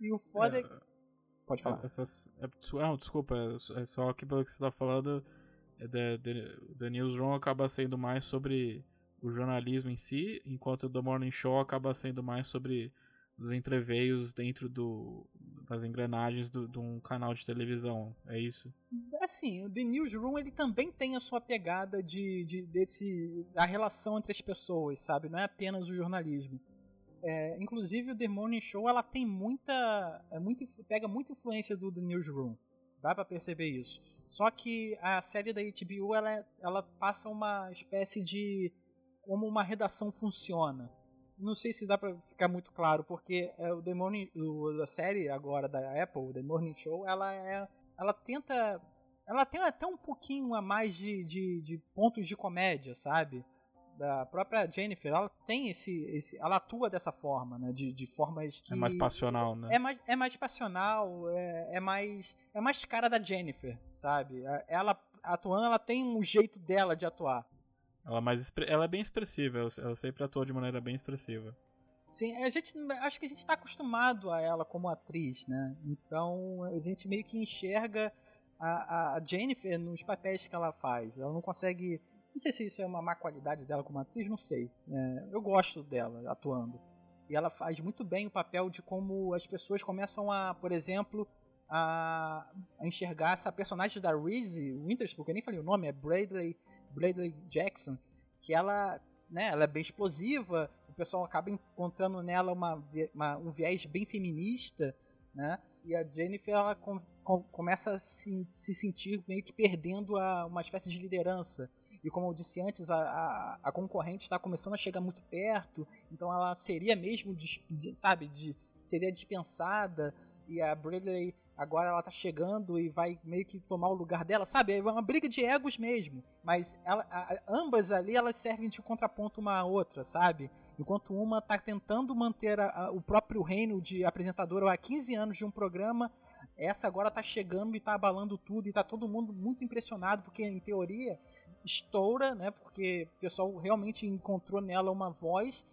E o foda é. é Pode falar. Essas, é, ah, desculpa, é só que pelo que você tá falando, é the, the, the Newsroom acaba sendo mais sobre o jornalismo em si, enquanto o The Morning Show acaba sendo mais sobre os entreveios dentro do, das engrenagens do, de um canal de televisão, é isso? Assim, o The Newsroom ele também tem a sua pegada de, de desse a relação entre as pessoas, sabe? Não é apenas o jornalismo. É, inclusive o The Morning Show ela tem muita, é muito, pega muita influência do The Newsroom, dá para perceber isso. Só que a série da HBO ela, ela passa uma espécie de como uma redação funciona não sei se dá para ficar muito claro, porque é, o The Morning, o, a série agora da Apple, The Morning Show, ela é, ela tenta, ela tem até um pouquinho a mais de, de, de pontos de comédia, sabe? Da própria Jennifer, ela tem esse, esse ela atua dessa forma, né? De, de formas que é mais passional, né? É mais, é mais passional, é, é mais é mais cara da Jennifer, sabe? Ela atuando, ela tem um jeito dela de atuar. Ela, é mais, ela é bem expressiva, ela sempre atua de maneira bem expressiva. Sim, a gente, acho que a gente está acostumado a ela como atriz, né? Então a gente meio que enxerga a, a Jennifer nos papéis que ela faz. Ela não consegue. Não sei se isso é uma má qualidade dela como atriz, não sei. É, eu gosto dela atuando. E ela faz muito bem o papel de como as pessoas começam a, por exemplo, a, a enxergar essa personagem da Reese Winters, porque eu nem falei o nome, é Bradley Bradley Jackson, que ela, né, ela é bem explosiva, o pessoal acaba encontrando nela uma, uma um viés bem feminista, né? E a Jennifer ela com, com, começa a se, se, sentir meio que perdendo a, uma espécie de liderança. E como eu disse antes, a, a, a concorrente está começando a chegar muito perto, então ela seria mesmo, de, de, sabe, de, seria dispensada. E a Bradley agora ela tá chegando e vai meio que tomar o lugar dela, sabe? É uma briga de egos mesmo. Mas ela, a, ambas ali elas servem de contraponto uma à outra, sabe? Enquanto uma tá tentando manter a, a, o próprio reino de apresentadora há 15 anos de um programa, essa agora tá chegando e tá abalando tudo e tá todo mundo muito impressionado porque em teoria estoura, né? Porque o pessoal realmente encontrou nela uma voz.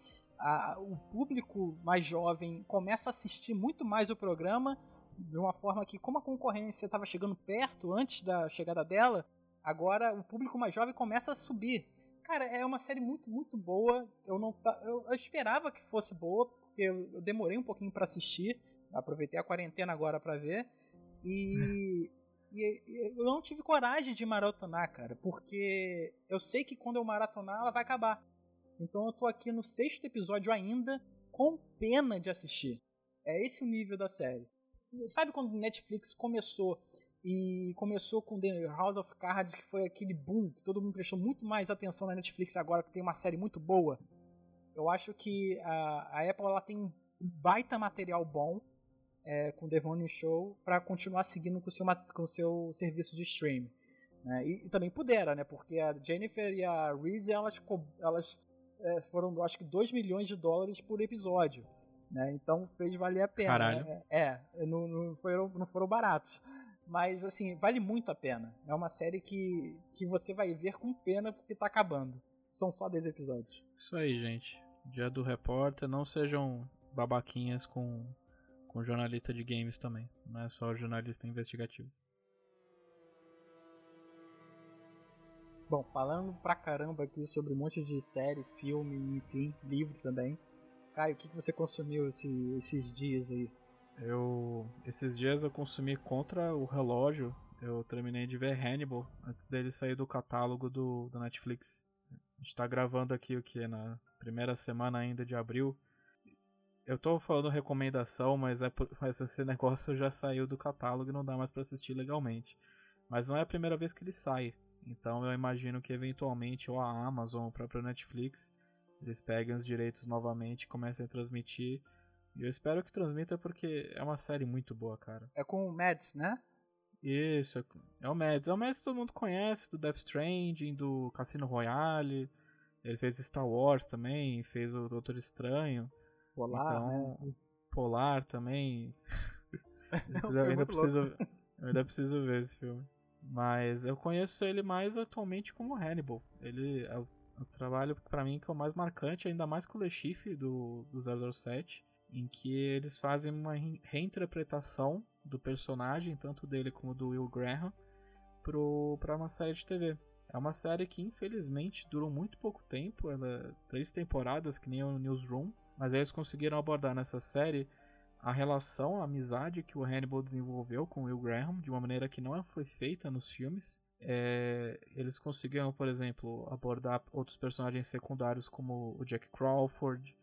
O público mais jovem começa a assistir muito mais o programa de uma forma que, como a concorrência estava chegando perto antes da chegada dela, agora o público mais jovem começa a subir. Cara, é uma série muito, muito boa. Eu não eu, eu esperava que fosse boa, porque eu, eu demorei um pouquinho para assistir. Aproveitei a quarentena agora para ver. E, e, e, eu não tive coragem de maratonar, cara, porque eu sei que quando eu maratonar ela vai acabar. Então eu tô aqui no sexto episódio ainda, com pena de assistir. É esse o nível da série. Sabe quando Netflix começou e começou com The House of Cards, que foi aquele boom, que todo mundo prestou muito mais atenção na Netflix agora, que tem uma série muito boa. Eu acho que a, a Apple ela tem um baita material bom é, com The Morning Show para continuar seguindo com o seu, com o seu serviço de streaming. Né? E, e, também pudera, né? Porque a Jennifer e a Reese elas, elas é, foram, acho que, 2 milhões de dólares por episódio. Né? Então fez valer a pena. Caralho. Né? É, não, não, foram, não foram baratos. Mas, assim, vale muito a pena. É uma série que, que você vai ver com pena porque tá acabando. São só 10 episódios. Isso aí, gente. Dia do repórter, não sejam babaquinhas com, com jornalista de games também. Não é só jornalista investigativo. Bom, falando pra caramba aqui sobre um monte de série, filme, enfim, livro também. Caio, o que, você consumiu esse, esses dias aí? Eu. Esses dias eu consumi contra o relógio. Eu terminei de ver Hannibal antes dele sair do catálogo do, do Netflix. A gente tá gravando aqui o que? Na primeira semana ainda de abril. Eu tô falando recomendação, mas, é mas esse negócio já saiu do catálogo e não dá mais para assistir legalmente. Mas não é a primeira vez que ele sai. Então eu imagino que eventualmente ou a Amazon ou o próprio Netflix eles peguem os direitos novamente e comecem a transmitir. E eu espero que transmita porque é uma série muito boa, cara. É com o Mads, né? Isso, é, é o Mads. É o Mads que todo mundo conhece, do Death Stranding, do Cassino Royale. Ele fez Star Wars também, fez o Doutor Estranho. Polar, então, né? Polar também. Não, eu, ainda preciso, eu ainda preciso ver esse filme. Mas eu conheço ele mais atualmente como Hannibal. Ele é o, o trabalho para mim que é o mais marcante, ainda mais com o Le Chiffre do, do 007, em que eles fazem uma re- reinterpretação do personagem, tanto dele como do Will Graham, para uma série de TV. É uma série que infelizmente durou muito pouco tempo, ela três temporadas, que nem o Newsroom, mas eles conseguiram abordar nessa série a relação, a amizade que o Hannibal desenvolveu com o Will Graham de uma maneira que não foi feita nos filmes. É, eles conseguiram, por exemplo, abordar outros personagens secundários como o Jack Crawford.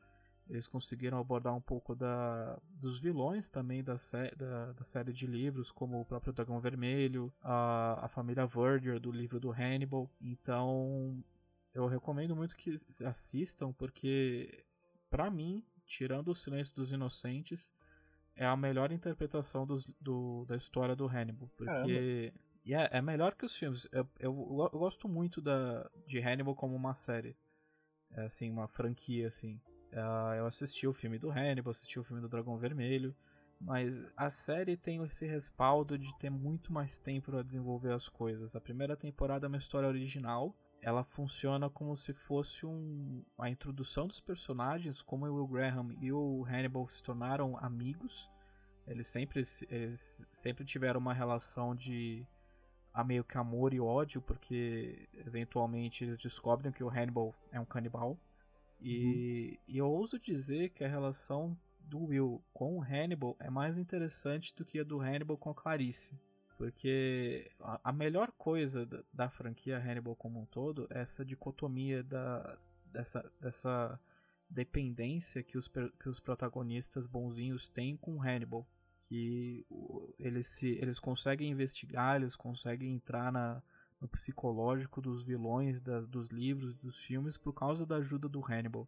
Eles conseguiram abordar um pouco da, dos vilões também da, sé da, da série de livros, como o próprio Dragão Vermelho, a, a família Verger do livro do Hannibal. Então, eu recomendo muito que assistam, porque, para mim, tirando o Silêncio dos Inocentes, é a melhor interpretação dos, do, da história do Hannibal. Porque e é, é melhor que os filmes. Eu, eu, eu gosto muito da, de Hannibal como uma série. É, assim, uma franquia, assim. Uh, eu assisti o filme do Hannibal, assisti o filme do Dragão Vermelho. Mas a série tem esse respaldo de ter muito mais tempo para desenvolver as coisas. A primeira temporada é uma história original. Ela funciona como se fosse um, a introdução dos personagens, como o Will Graham e o Hannibal se tornaram amigos. Eles sempre, eles sempre tiveram uma relação de a meio que amor e ódio, porque eventualmente eles descobrem que o Hannibal é um canibal. E, uhum. e eu ouso dizer que a relação do Will com o Hannibal é mais interessante do que a do Hannibal com a Clarice. Porque a, a melhor coisa da, da, franquia Hannibal como um todo é essa dicotomia da, dessa, dessa dependência que os, que os protagonistas bonzinhos têm com o Hannibal. Que eles, se, eles conseguem investigar, eles conseguem entrar na, no psicológico dos vilões das, dos livros, dos filmes, por causa da ajuda do Hannibal.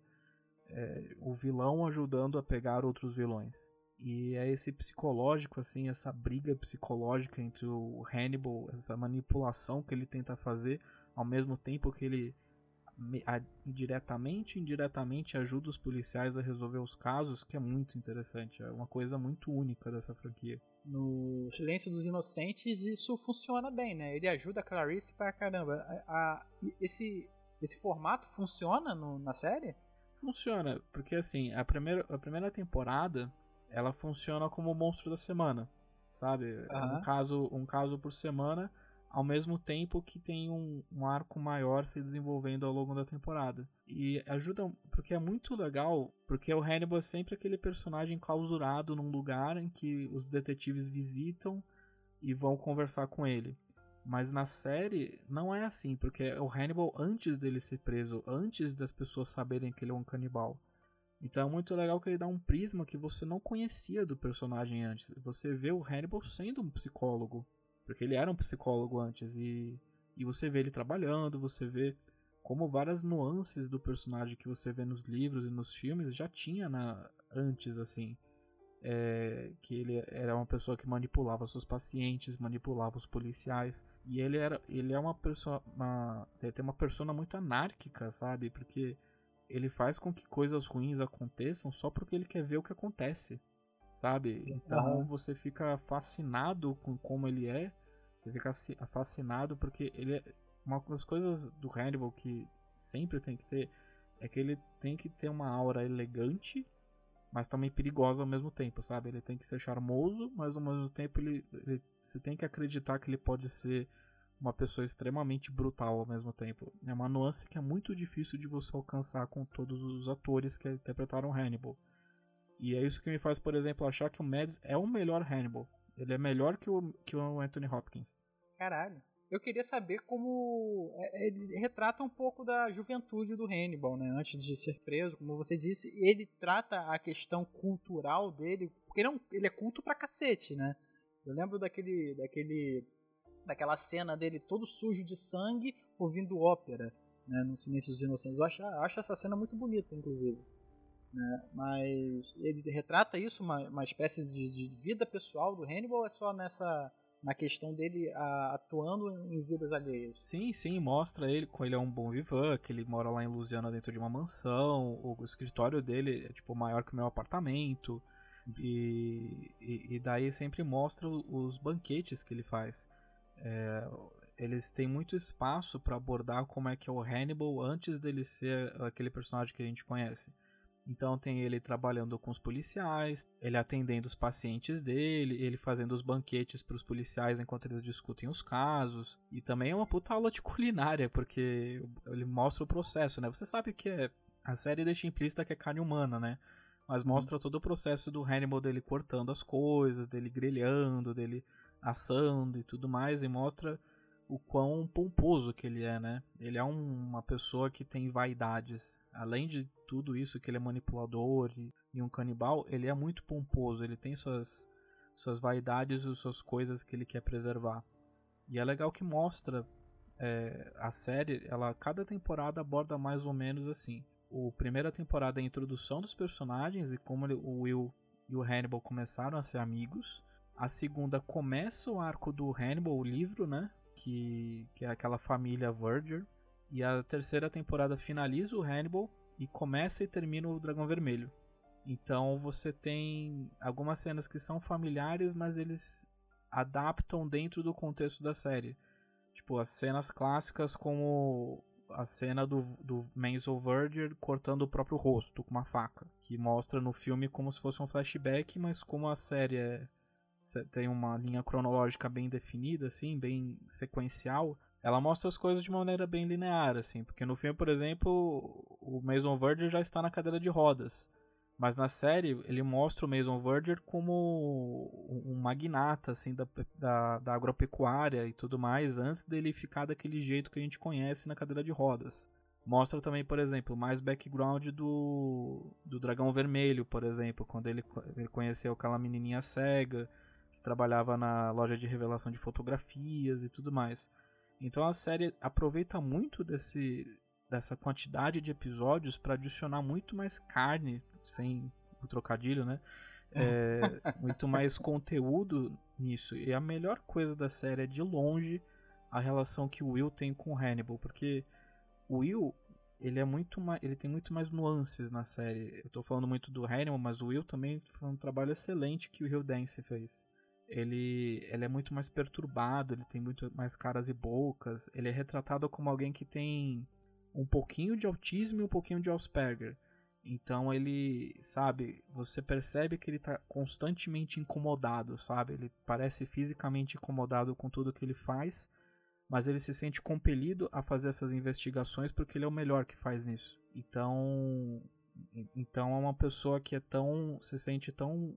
É, o vilão ajudando a pegar outros vilões. E é esse psicológico, assim, essa briga psicológica entre o Hannibal, essa manipulação que ele tenta fazer, ao mesmo tempo que ele diretamente e indiretamente ajuda os policiais a resolver os casos, que é muito interessante. É uma coisa muito única dessa franquia. No Silêncio dos Inocentes, isso funciona bem, né? Ele ajuda a Clarice pra caramba. A, a, esse, esse formato funciona no, na série? Funciona, porque assim, a primeira, a primeira temporada ela funciona como o monstro da semana, sabe? Uhum. É um caso, um caso por semana, ao mesmo tempo que tem um, um, arco maior se desenvolvendo ao longo da temporada. E ajuda, porque é muito legal, porque o Hannibal é sempre aquele personagem clausurado num lugar em que os detetives visitam e vão conversar com ele. Mas na série não é assim, porque é o Hannibal antes dele ser preso, antes das pessoas saberem que ele é um canibal. Então é muito legal que ele dá um prisma que você não conhecia do personagem antes. Você vê o Hannibal sendo um psicólogo, porque ele era um psicólogo antes e, e você vê ele trabalhando, você vê como várias nuances do personagem que você vê nos livros e nos filmes já tinha na, antes assim. É, que ele era uma pessoa que manipulava seus pacientes, manipulava os policiais e ele era ele é uma pessoa uma, tem uma persona muito anárquica, sabe? Porque ele faz com que coisas ruins aconteçam só porque ele quer ver o que acontece, sabe? Então Uhum. você fica fascinado com como ele é, você fica fascinado porque ele é uma das coisas do Hannibal que sempre tem que ter é que ele tem que ter uma aura elegante, mas também perigosa ao mesmo tempo, sabe? Ele tem que ser charmoso, mas ao mesmo tempo ele, ele você tem que acreditar que ele pode ser uma pessoa extremamente brutal ao mesmo tempo. É uma nuance que é muito difícil de você alcançar com todos os atores que interpretaram Hannibal. E é isso que me faz, por exemplo, achar que o Mads é o melhor Hannibal. Ele é melhor que o, que o Anthony Hopkins. Caralho. eu queria saber como é, ele retrata um pouco da juventude do Hannibal, né? Antes de ser preso, como você disse, ele trata a questão cultural dele, porque ele é, um, ele é culto pra cacete, né? Eu lembro daquele, daquele, daquela cena dele todo sujo de sangue ouvindo ópera, né? No Silêncio dos Inocentes. Eu acho, acho essa cena muito bonita, inclusive. Né? Mas ele retrata isso, uma, uma espécie de, de vida pessoal do Hannibal, ou é só nessa na questão dele a, atuando em vidas alheias. Sim, sim, mostra ele com ele é um bom vivan, que ele mora lá em Louisiana dentro de uma mansão, o, escritório dele é tipo maior que o meu apartamento. E, e, e daí sempre mostra os banquetes que ele faz. É, eles têm muito espaço para abordar como é que é o Hannibal antes dele ser aquele personagem que a gente conhece. Então tem ele trabalhando com os policiais, ele atendendo os pacientes dele, ele fazendo os banquetes para os policiais enquanto eles discutem os casos. E também é uma puta aula de culinária, porque ele mostra o processo, né? Você sabe que é, a série deixa implícita que é carne humana, né? Mas uhum. mostra todo o processo do Hannibal dele cortando as coisas, dele grelhando, dele assando e tudo mais, e mostra o quão pomposo que ele é, né? Ele é um, uma pessoa que tem vaidades. Além de tudo isso, que ele é manipulador e, e, um canibal, ele é muito pomposo. Ele tem suas, suas vaidades e suas coisas que ele quer preservar. E é legal que mostra é, a série, ela cada temporada aborda mais ou menos assim. A primeira temporada é a introdução dos personagens e como ele, o Will e o Hannibal começaram a ser amigos. A segunda começa o arco do Hannibal, o livro, né? Que, que é aquela família Verger. E a terceira temporada finaliza o Hannibal e começa e termina o Dragão Vermelho. Então você tem algumas cenas que são familiares, mas eles adaptam dentro do contexto da série. Tipo, as cenas clássicas como a cena do, do Menzel Verger cortando o próprio rosto com uma faca. Que mostra no filme como se fosse um flashback, mas como a série é tem uma linha cronológica bem definida, assim, bem sequencial, ela mostra as coisas de maneira bem linear, assim, porque no filme, por exemplo, o Mason Verger já está na cadeira de rodas, mas na série ele mostra o Mason Verger como um magnata, assim, da, da, da agropecuária e tudo mais, antes dele ficar daquele jeito que a gente conhece na cadeira de rodas. Mostra também, por exemplo, mais background do, do Dragão Vermelho, por exemplo, quando ele, ele conheceu aquela menininha cega, que trabalhava na loja de revelação de fotografias e tudo mais. Então a série aproveita muito desse, dessa quantidade de episódios para adicionar muito mais carne, sem o trocadilho, né? É, muito mais conteúdo nisso. E a melhor coisa da série é de longe a relação que o Will tem com o Hannibal, porque o Will ele é muito mais, ele tem muito mais nuances na série. Eu tô falando muito do Hannibal, mas o Will também foi um trabalho excelente que o Hill Dance fez ele, ele é muito mais perturbado, ele tem muito mais caras e bocas, ele é retratado como alguém que tem um pouquinho de autismo e um pouquinho de Asperger. Então ele, sabe, você percebe que ele está constantemente incomodado, sabe? Ele parece fisicamente incomodado com tudo que ele faz, mas ele se sente compelido a fazer essas investigações porque ele é o melhor que faz nisso. Então, então é uma pessoa que é tão se sente tão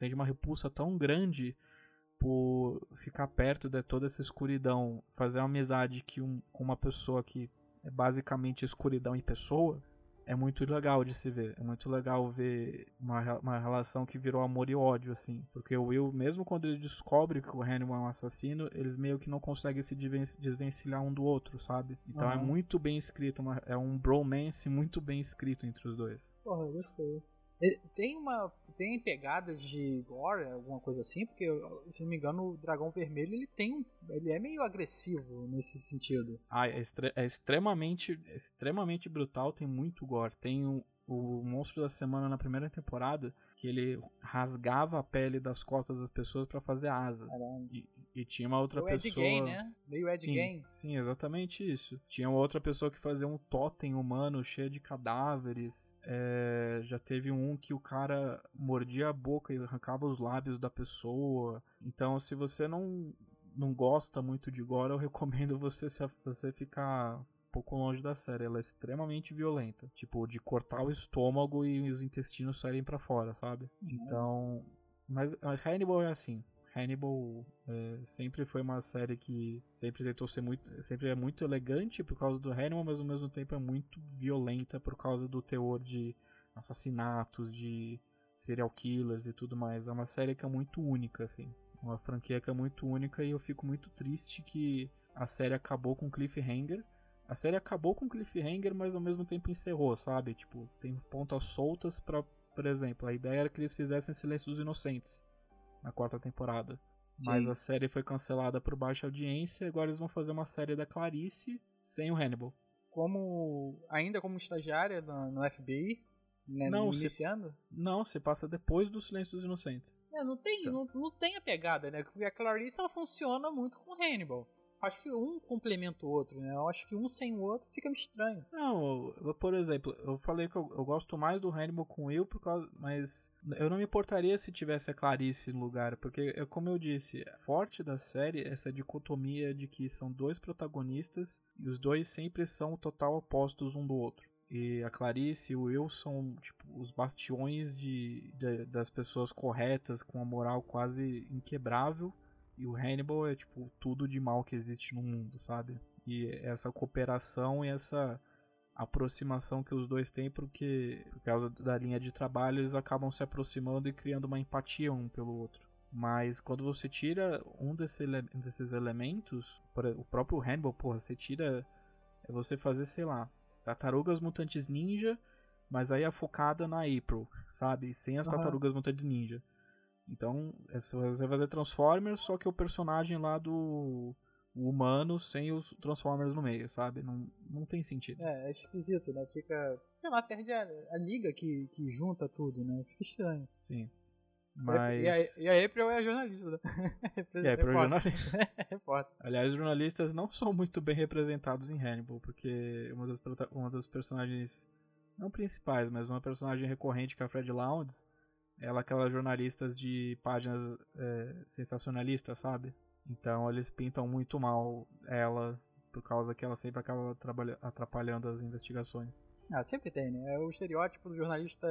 sente uma repulsa tão grande por ficar perto de toda essa escuridão, fazer uma amizade que um, com uma pessoa que é basicamente escuridão em pessoa, é muito legal de se ver. É muito legal ver uma, uma relação que virou amor e ódio, assim. Porque o Will, mesmo quando ele descobre que o Hannibal é um assassino, eles meio que não conseguem se desvencilhar um do outro, sabe? Então uhum. é muito bem escrito, uma, é um bromance muito bem escrito entre os dois. Porra, eu gostei. Tem uma. Tem pegadas de gore, alguma coisa assim, porque, se não me engano, o dragão vermelho ele tem um. Ele é meio agressivo nesse sentido. Ah, é, é extremamente. É extremamente brutal, tem muito gore. Tem o, o monstro da semana na primeira temporada que ele rasgava a pele das costas das pessoas para fazer asas. E, e, tinha uma outra o pessoa. Ed Gein, né? Meio Ed sim, Gein. Sim, exatamente isso. Tinha uma outra pessoa que fazia um totem humano cheio de cadáveres. É, já teve um que o cara mordia a boca e arrancava os lábios da pessoa. Então, se você não não gosta muito de gore, eu recomendo você, você ficar pouco longe da série. Ela é extremamente violenta. Tipo, de cortar o estômago e os intestinos saírem para fora, sabe? Uhum. Então. Mas Hannibal é assim. Hannibal é, sempre foi uma série que sempre tentou ser muito, sempre é muito elegante por causa do Hannibal, mas ao mesmo tempo é muito violenta por causa do teor de assassinatos, de serial killers e tudo mais. É uma série que é muito única, assim, uma franquia que é muito única e eu fico muito triste que a série acabou com cliffhanger. A série acabou com cliffhanger, mas ao mesmo tempo encerrou, sabe? Tipo, tem pontas soltas para, por exemplo, a ideia era que eles fizessem Silêncio dos Inocentes na quarta temporada. Sim. Mas a série foi cancelada por baixa audiência, agora eles vão fazer uma série da Clarice sem o Hannibal. Como ainda como estagiária no, no FBI, né, não, iniciando? Se, não, se passa depois do Silêncio dos Inocentes. É, não tem, então. não, não tem a pegada, né? Porque a Clarice ela funciona muito com Hannibal acho que um complementa o outro, né? Eu acho que um sem o outro fica estranho. Não, eu, por exemplo, eu falei que eu, eu, gosto mais do Hannibal com Will, por causa, mas eu não me importaria se tivesse a Clarice no lugar, porque, como eu disse, forte da série essa dicotomia de que são dois protagonistas e os dois sempre são total opostos um do outro. E a Clarice e o Will são tipo, os bastiões de, de, das pessoas corretas, com a moral quase inquebrável e o Hannibal é, tipo, tudo de mal que existe no mundo, sabe? E essa cooperação e essa aproximação que os dois têm, porque por causa da linha de trabalho eles acabam se aproximando e criando uma empatia um pelo outro. Mas quando você tira um desse ele desses elementos, o próprio Hannibal, porra, você tira. É você fazer, sei lá, tartarugas mutantes ninja, mas aí é focada na April, sabe? Sem as uhum. tartarugas mutantes ninja. Então, é, você vai fazer Transformers, só que o personagem lá do humano sem os Transformers no meio, sabe? Não, não tem sentido. É, é esquisito, né? Fica. Sei lá, perde a, a liga que, que junta tudo, né? Fica estranho. Sim. Mas... E a, e a April é a jornalista, né? e a April é jornalista. Aliás, jornalistas não são muito bem representados em Hannibal, porque uma das, uma das personagens, não principais, mas uma personagem recorrente que é a Fred Lowndes, ela é aquelas jornalistas de páginas é, sensacionalistas, sabe? Então eles pintam muito mal ela por causa que ela sempre acaba atrapalhando as investigações. Ah, sempre tem, né? É o estereótipo do jornalista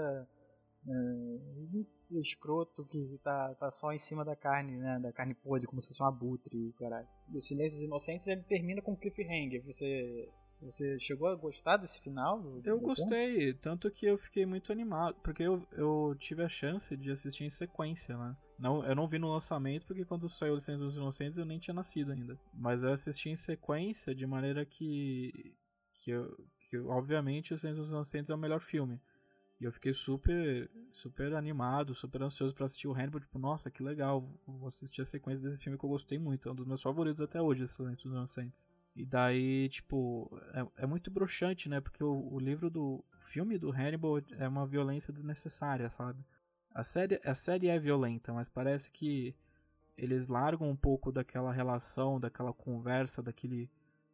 é, escroto que tá, tá só em cima da carne, né? Da carne podre, como se fosse um abutre, caralho. E o Silêncio dos Inocentes ele termina com cliffhanger. Você você chegou a gostar desse final? eu gostei, filme? tanto que eu fiquei muito animado, porque eu, eu tive a chance de assistir em sequência, né? Não, eu não vi no lançamento, porque quando saiu Centro dos Inocentes eu nem tinha nascido ainda. Mas eu assisti em sequência, de maneira que. que, eu, que obviamente o Centro dos Inocentes é o melhor filme. E eu fiquei super, super animado, super ansioso para assistir o Hannibal. Tipo, nossa, que legal, vou assistir a sequência desse filme que eu gostei muito. É um dos meus favoritos até hoje, Silêncio dos Inocentes. E daí, tipo, é, é muito broxante, né? Porque o, o, livro do filme do Hannibal é uma violência desnecessária, sabe? A série, a série é violenta, mas parece que eles largam um pouco daquela relação, daquela conversa, daquele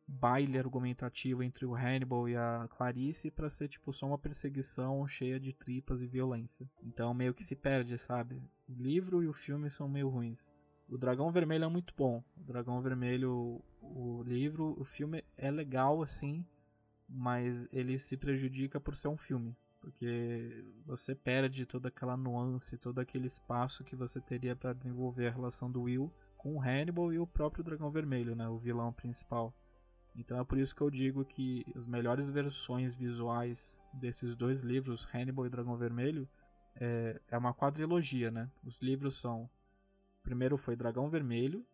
baile argumentativo entre o Hannibal e a Clarice para ser tipo só uma perseguição cheia de tripas e violência. Então meio que se perde, sabe? O livro e o filme são meio ruins. O Dragão Vermelho é muito bom. O Dragão Vermelho, o livro, o filme é legal assim, mas ele se prejudica por ser um filme. Porque você perde toda aquela nuance, todo aquele espaço que você teria para desenvolver a relação do Will com o Hannibal e o próprio Dragão Vermelho, né, o vilão principal. Então é por isso que eu digo que as melhores versões visuais desses dois livros, Hannibal e Dragão Vermelho, é, é uma quadrilogia, né? Os livros são primeiro foi Dragão Vermelho,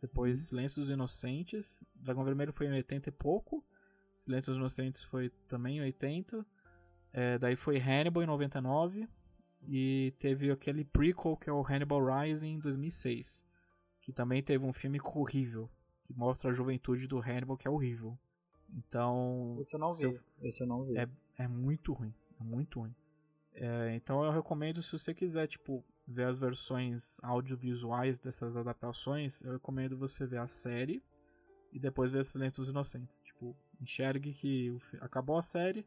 depois uhum. Silêncio dos Inocentes. Dragão Vermelho foi em 80 e pouco. Silêncio dos Inocentes foi também em 80. É, daí foi Hannibal em 99. E teve aquele prequel que é o Hannibal Rising em 2006. Que também teve um filme horrível. Que mostra a juventude do Hannibal, que é horrível. Então. Esse eu não vi. Eu... Esse eu não vi. É, é muito ruim. É muito ruim. É, então eu recomendo se você quiser, tipo, ver as versões audiovisuais dessas adaptações, eu recomendo você ver a série e depois ver Silêncio dos Inocentes. Tipo, enxergue que acabou a série,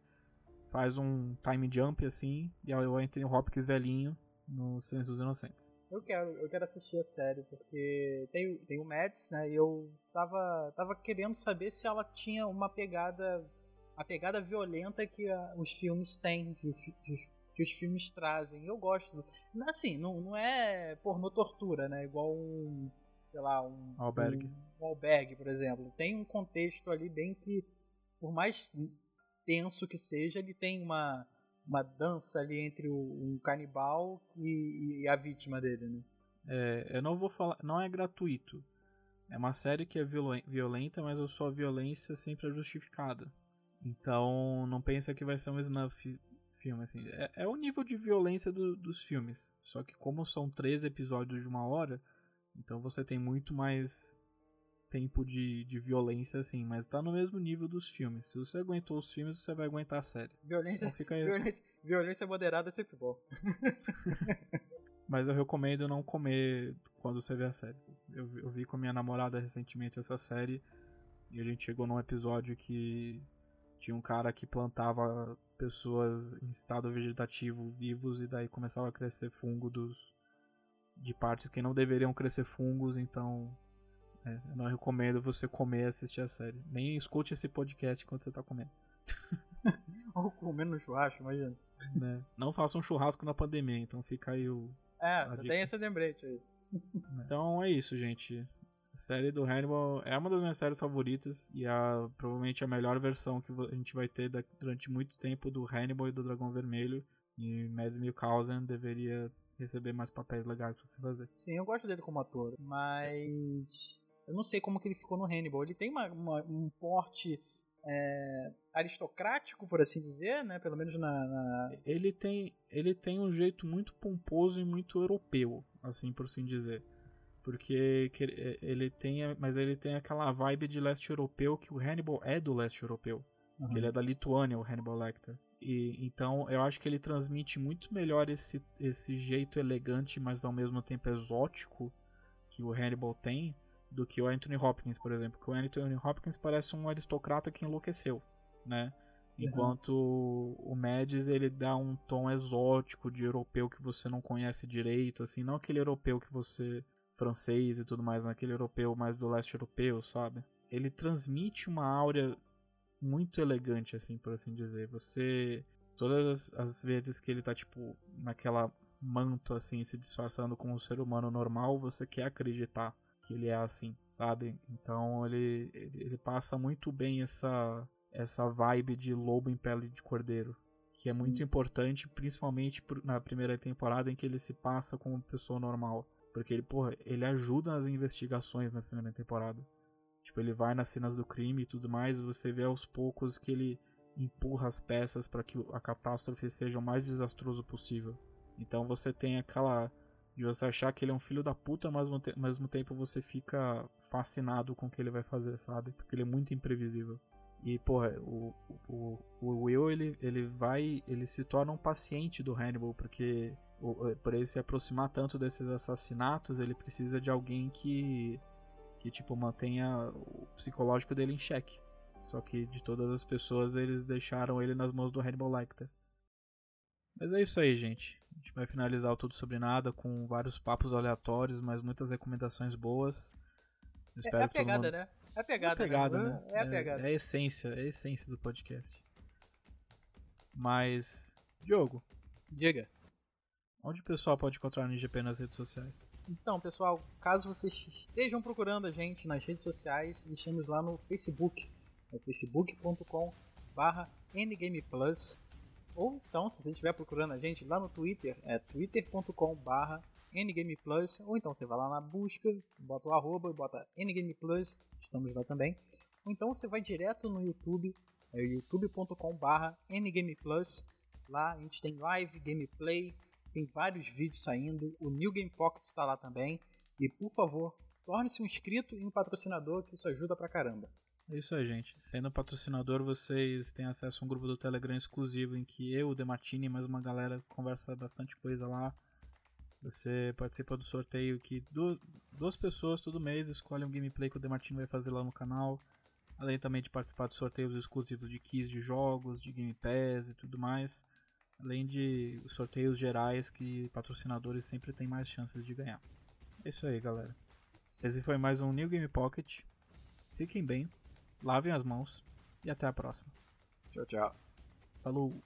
faz um time jump assim, e aí o Anthony Hopkins velhinho no Silêncio dos Inocentes. Eu quero, eu quero assistir a série, porque tem, tem o Mads, né, e eu tava, tava querendo saber se ela tinha uma pegada, a pegada violenta que a, os filmes têm, que os, que os que os filmes trazem. Eu gosto. Assim, não, não é pornô tortura, né? Igual um, sei lá, um albergue. Um, um albergue, por exemplo. Tem um contexto ali bem que, por mais tenso que seja, ele tem uma, uma dança ali entre o, um canibal e, e, a vítima dele, né? É, eu não vou falar, não é gratuito. É uma série que é violenta, mas a sua violência sempre é justificada. Então, não pensa que vai ser um snuff filme, assim. É, é o nível de violência do, dos filmes. Só que como são três episódios de uma hora, então você tem muito mais tempo de, de violência, assim, mas tá no mesmo nível dos filmes. Se você aguentou os filmes, você vai aguentar a série. Violência, então violência, violência moderada é sempre bom. mas eu recomendo não comer quando você vê a série. Eu, eu vi com a minha namorada recentemente essa série e a gente chegou num episódio que tinha um cara que plantava pessoas em estado vegetativo vivos e daí começava a crescer fungo dos de partes que não deveriam crescer fungos, então é, eu não recomendo você comer e assistir a série. Nem escute esse podcast enquanto você tá comendo. Ou comendo churrasco, imagina. Né? Não faça um churrasco na pandemia, então fica aí o. É, tem esse lembrete aí. Então é isso, gente. A série do Hannibal é uma das minhas séries favoritas e a, provavelmente a melhor versão que a gente vai ter durante muito tempo do Hannibal e do Dragão Vermelho. E Mads Mikkelsen deveria receber mais papéis legais pra você fazer. Sim, eu gosto dele como ator, mas eu não sei como que ele ficou no Hannibal. Ele tem uma, uma, um porte é, aristocrático, por assim dizer, né? Pelo menos na, na, Ele tem ele tem um jeito muito pomposo e muito europeu, assim por assim dizer. Porque ele tem, mas ele tem aquela vibe de leste europeu que o Hannibal é do leste europeu. Uhum. Ele é da Lituânia, o Hannibal Lecter. E, então eu acho que ele transmite muito melhor esse, esse jeito elegante, mas ao mesmo tempo exótico que o Hannibal tem do que o Anthony Hopkins, por exemplo. Porque o Anthony Hopkins parece um aristocrata que enlouqueceu, né? Uhum. Enquanto uhum. o Mads ele dá um tom exótico de europeu que você não conhece direito, assim, não aquele europeu que você francês e tudo mais, mas aquele europeu mais do leste europeu, sabe? Ele transmite uma áurea muito elegante, assim, por assim dizer. Você todas as vezes que ele tá tipo naquela manto assim, se disfarçando como um ser humano normal, você quer acreditar que ele é assim, sabe? Então ele, ele, ele, passa muito bem essa, essa vibe de lobo em pele de cordeiro. Que é Sim. muito importante, principalmente na primeira temporada em que ele se passa como pessoa normal. Porque ele, porra, ele ajuda nas investigações na primeira temporada. Tipo, ele vai nas cenas do crime e tudo mais, você vê aos poucos que ele empurra as peças para que a catástrofe seja o mais desastroso possível. Então você tem aquela de você achar que ele é um filho da puta, mas ao mesmo tempo você fica fascinado com o que ele vai fazer, sabe? Porque ele é muito imprevisível. E, porra, o, o, o Will, ele, ele vai, ele se torna um paciente do Hannibal, porque por ele se aproximar tanto desses assassinatos, ele precisa de alguém que, que tipo, mantenha o psicológico dele em xeque. Só que de todas as pessoas, eles deixaram ele nas mãos do Hannibal Lecter. Mas é isso aí, gente. A gente vai finalizar o Tudo Sobre Nada com vários papos aleatórios, mas muitas recomendações boas. Eu é, é a pegada, mundo... né? É a pegada, é a pegada, né? né? É a pegada. É, é, a essência, é a essência do podcast. Mas, Diogo. Diga. Onde o pessoal pode encontrar o NGP nas redes sociais? Então, pessoal, caso vocês estejam procurando a gente nas redes sociais, estamos lá no Facebook, no facebook.com barra ngameplus ou então, se você estiver procurando a gente lá no Twitter, é twitter.com/barra ngameplus, ou então você vai lá na busca, bota o arroba e bota ngameplus, estamos lá também. Ou então você vai direto no YouTube, é youtube.com/barra ngameplus. Lá a gente tem live, gameplay, tem vários vídeos saindo. O New Game Pocket está lá também. E por favor, torne-se um inscrito e um patrocinador, que isso ajuda pra caramba. É isso aí, gente. Sendo patrocinador, vocês têm acesso a um grupo do Telegram exclusivo em que eu, o Demartini e mais uma galera conversa bastante coisa lá. Você participa do sorteio que duas pessoas todo mês escolhem um gameplay que o Demartini vai fazer lá no canal. Além também de participar de sorteios exclusivos de keys de jogos, de Game Pass e tudo mais. Além de sorteios gerais que patrocinadores sempre têm mais chances de ganhar. É isso aí, galera. Esse foi mais um New Game Pocket. Fiquem bem lavem as mãos e até a próxima. Tchau, tchau. Falou.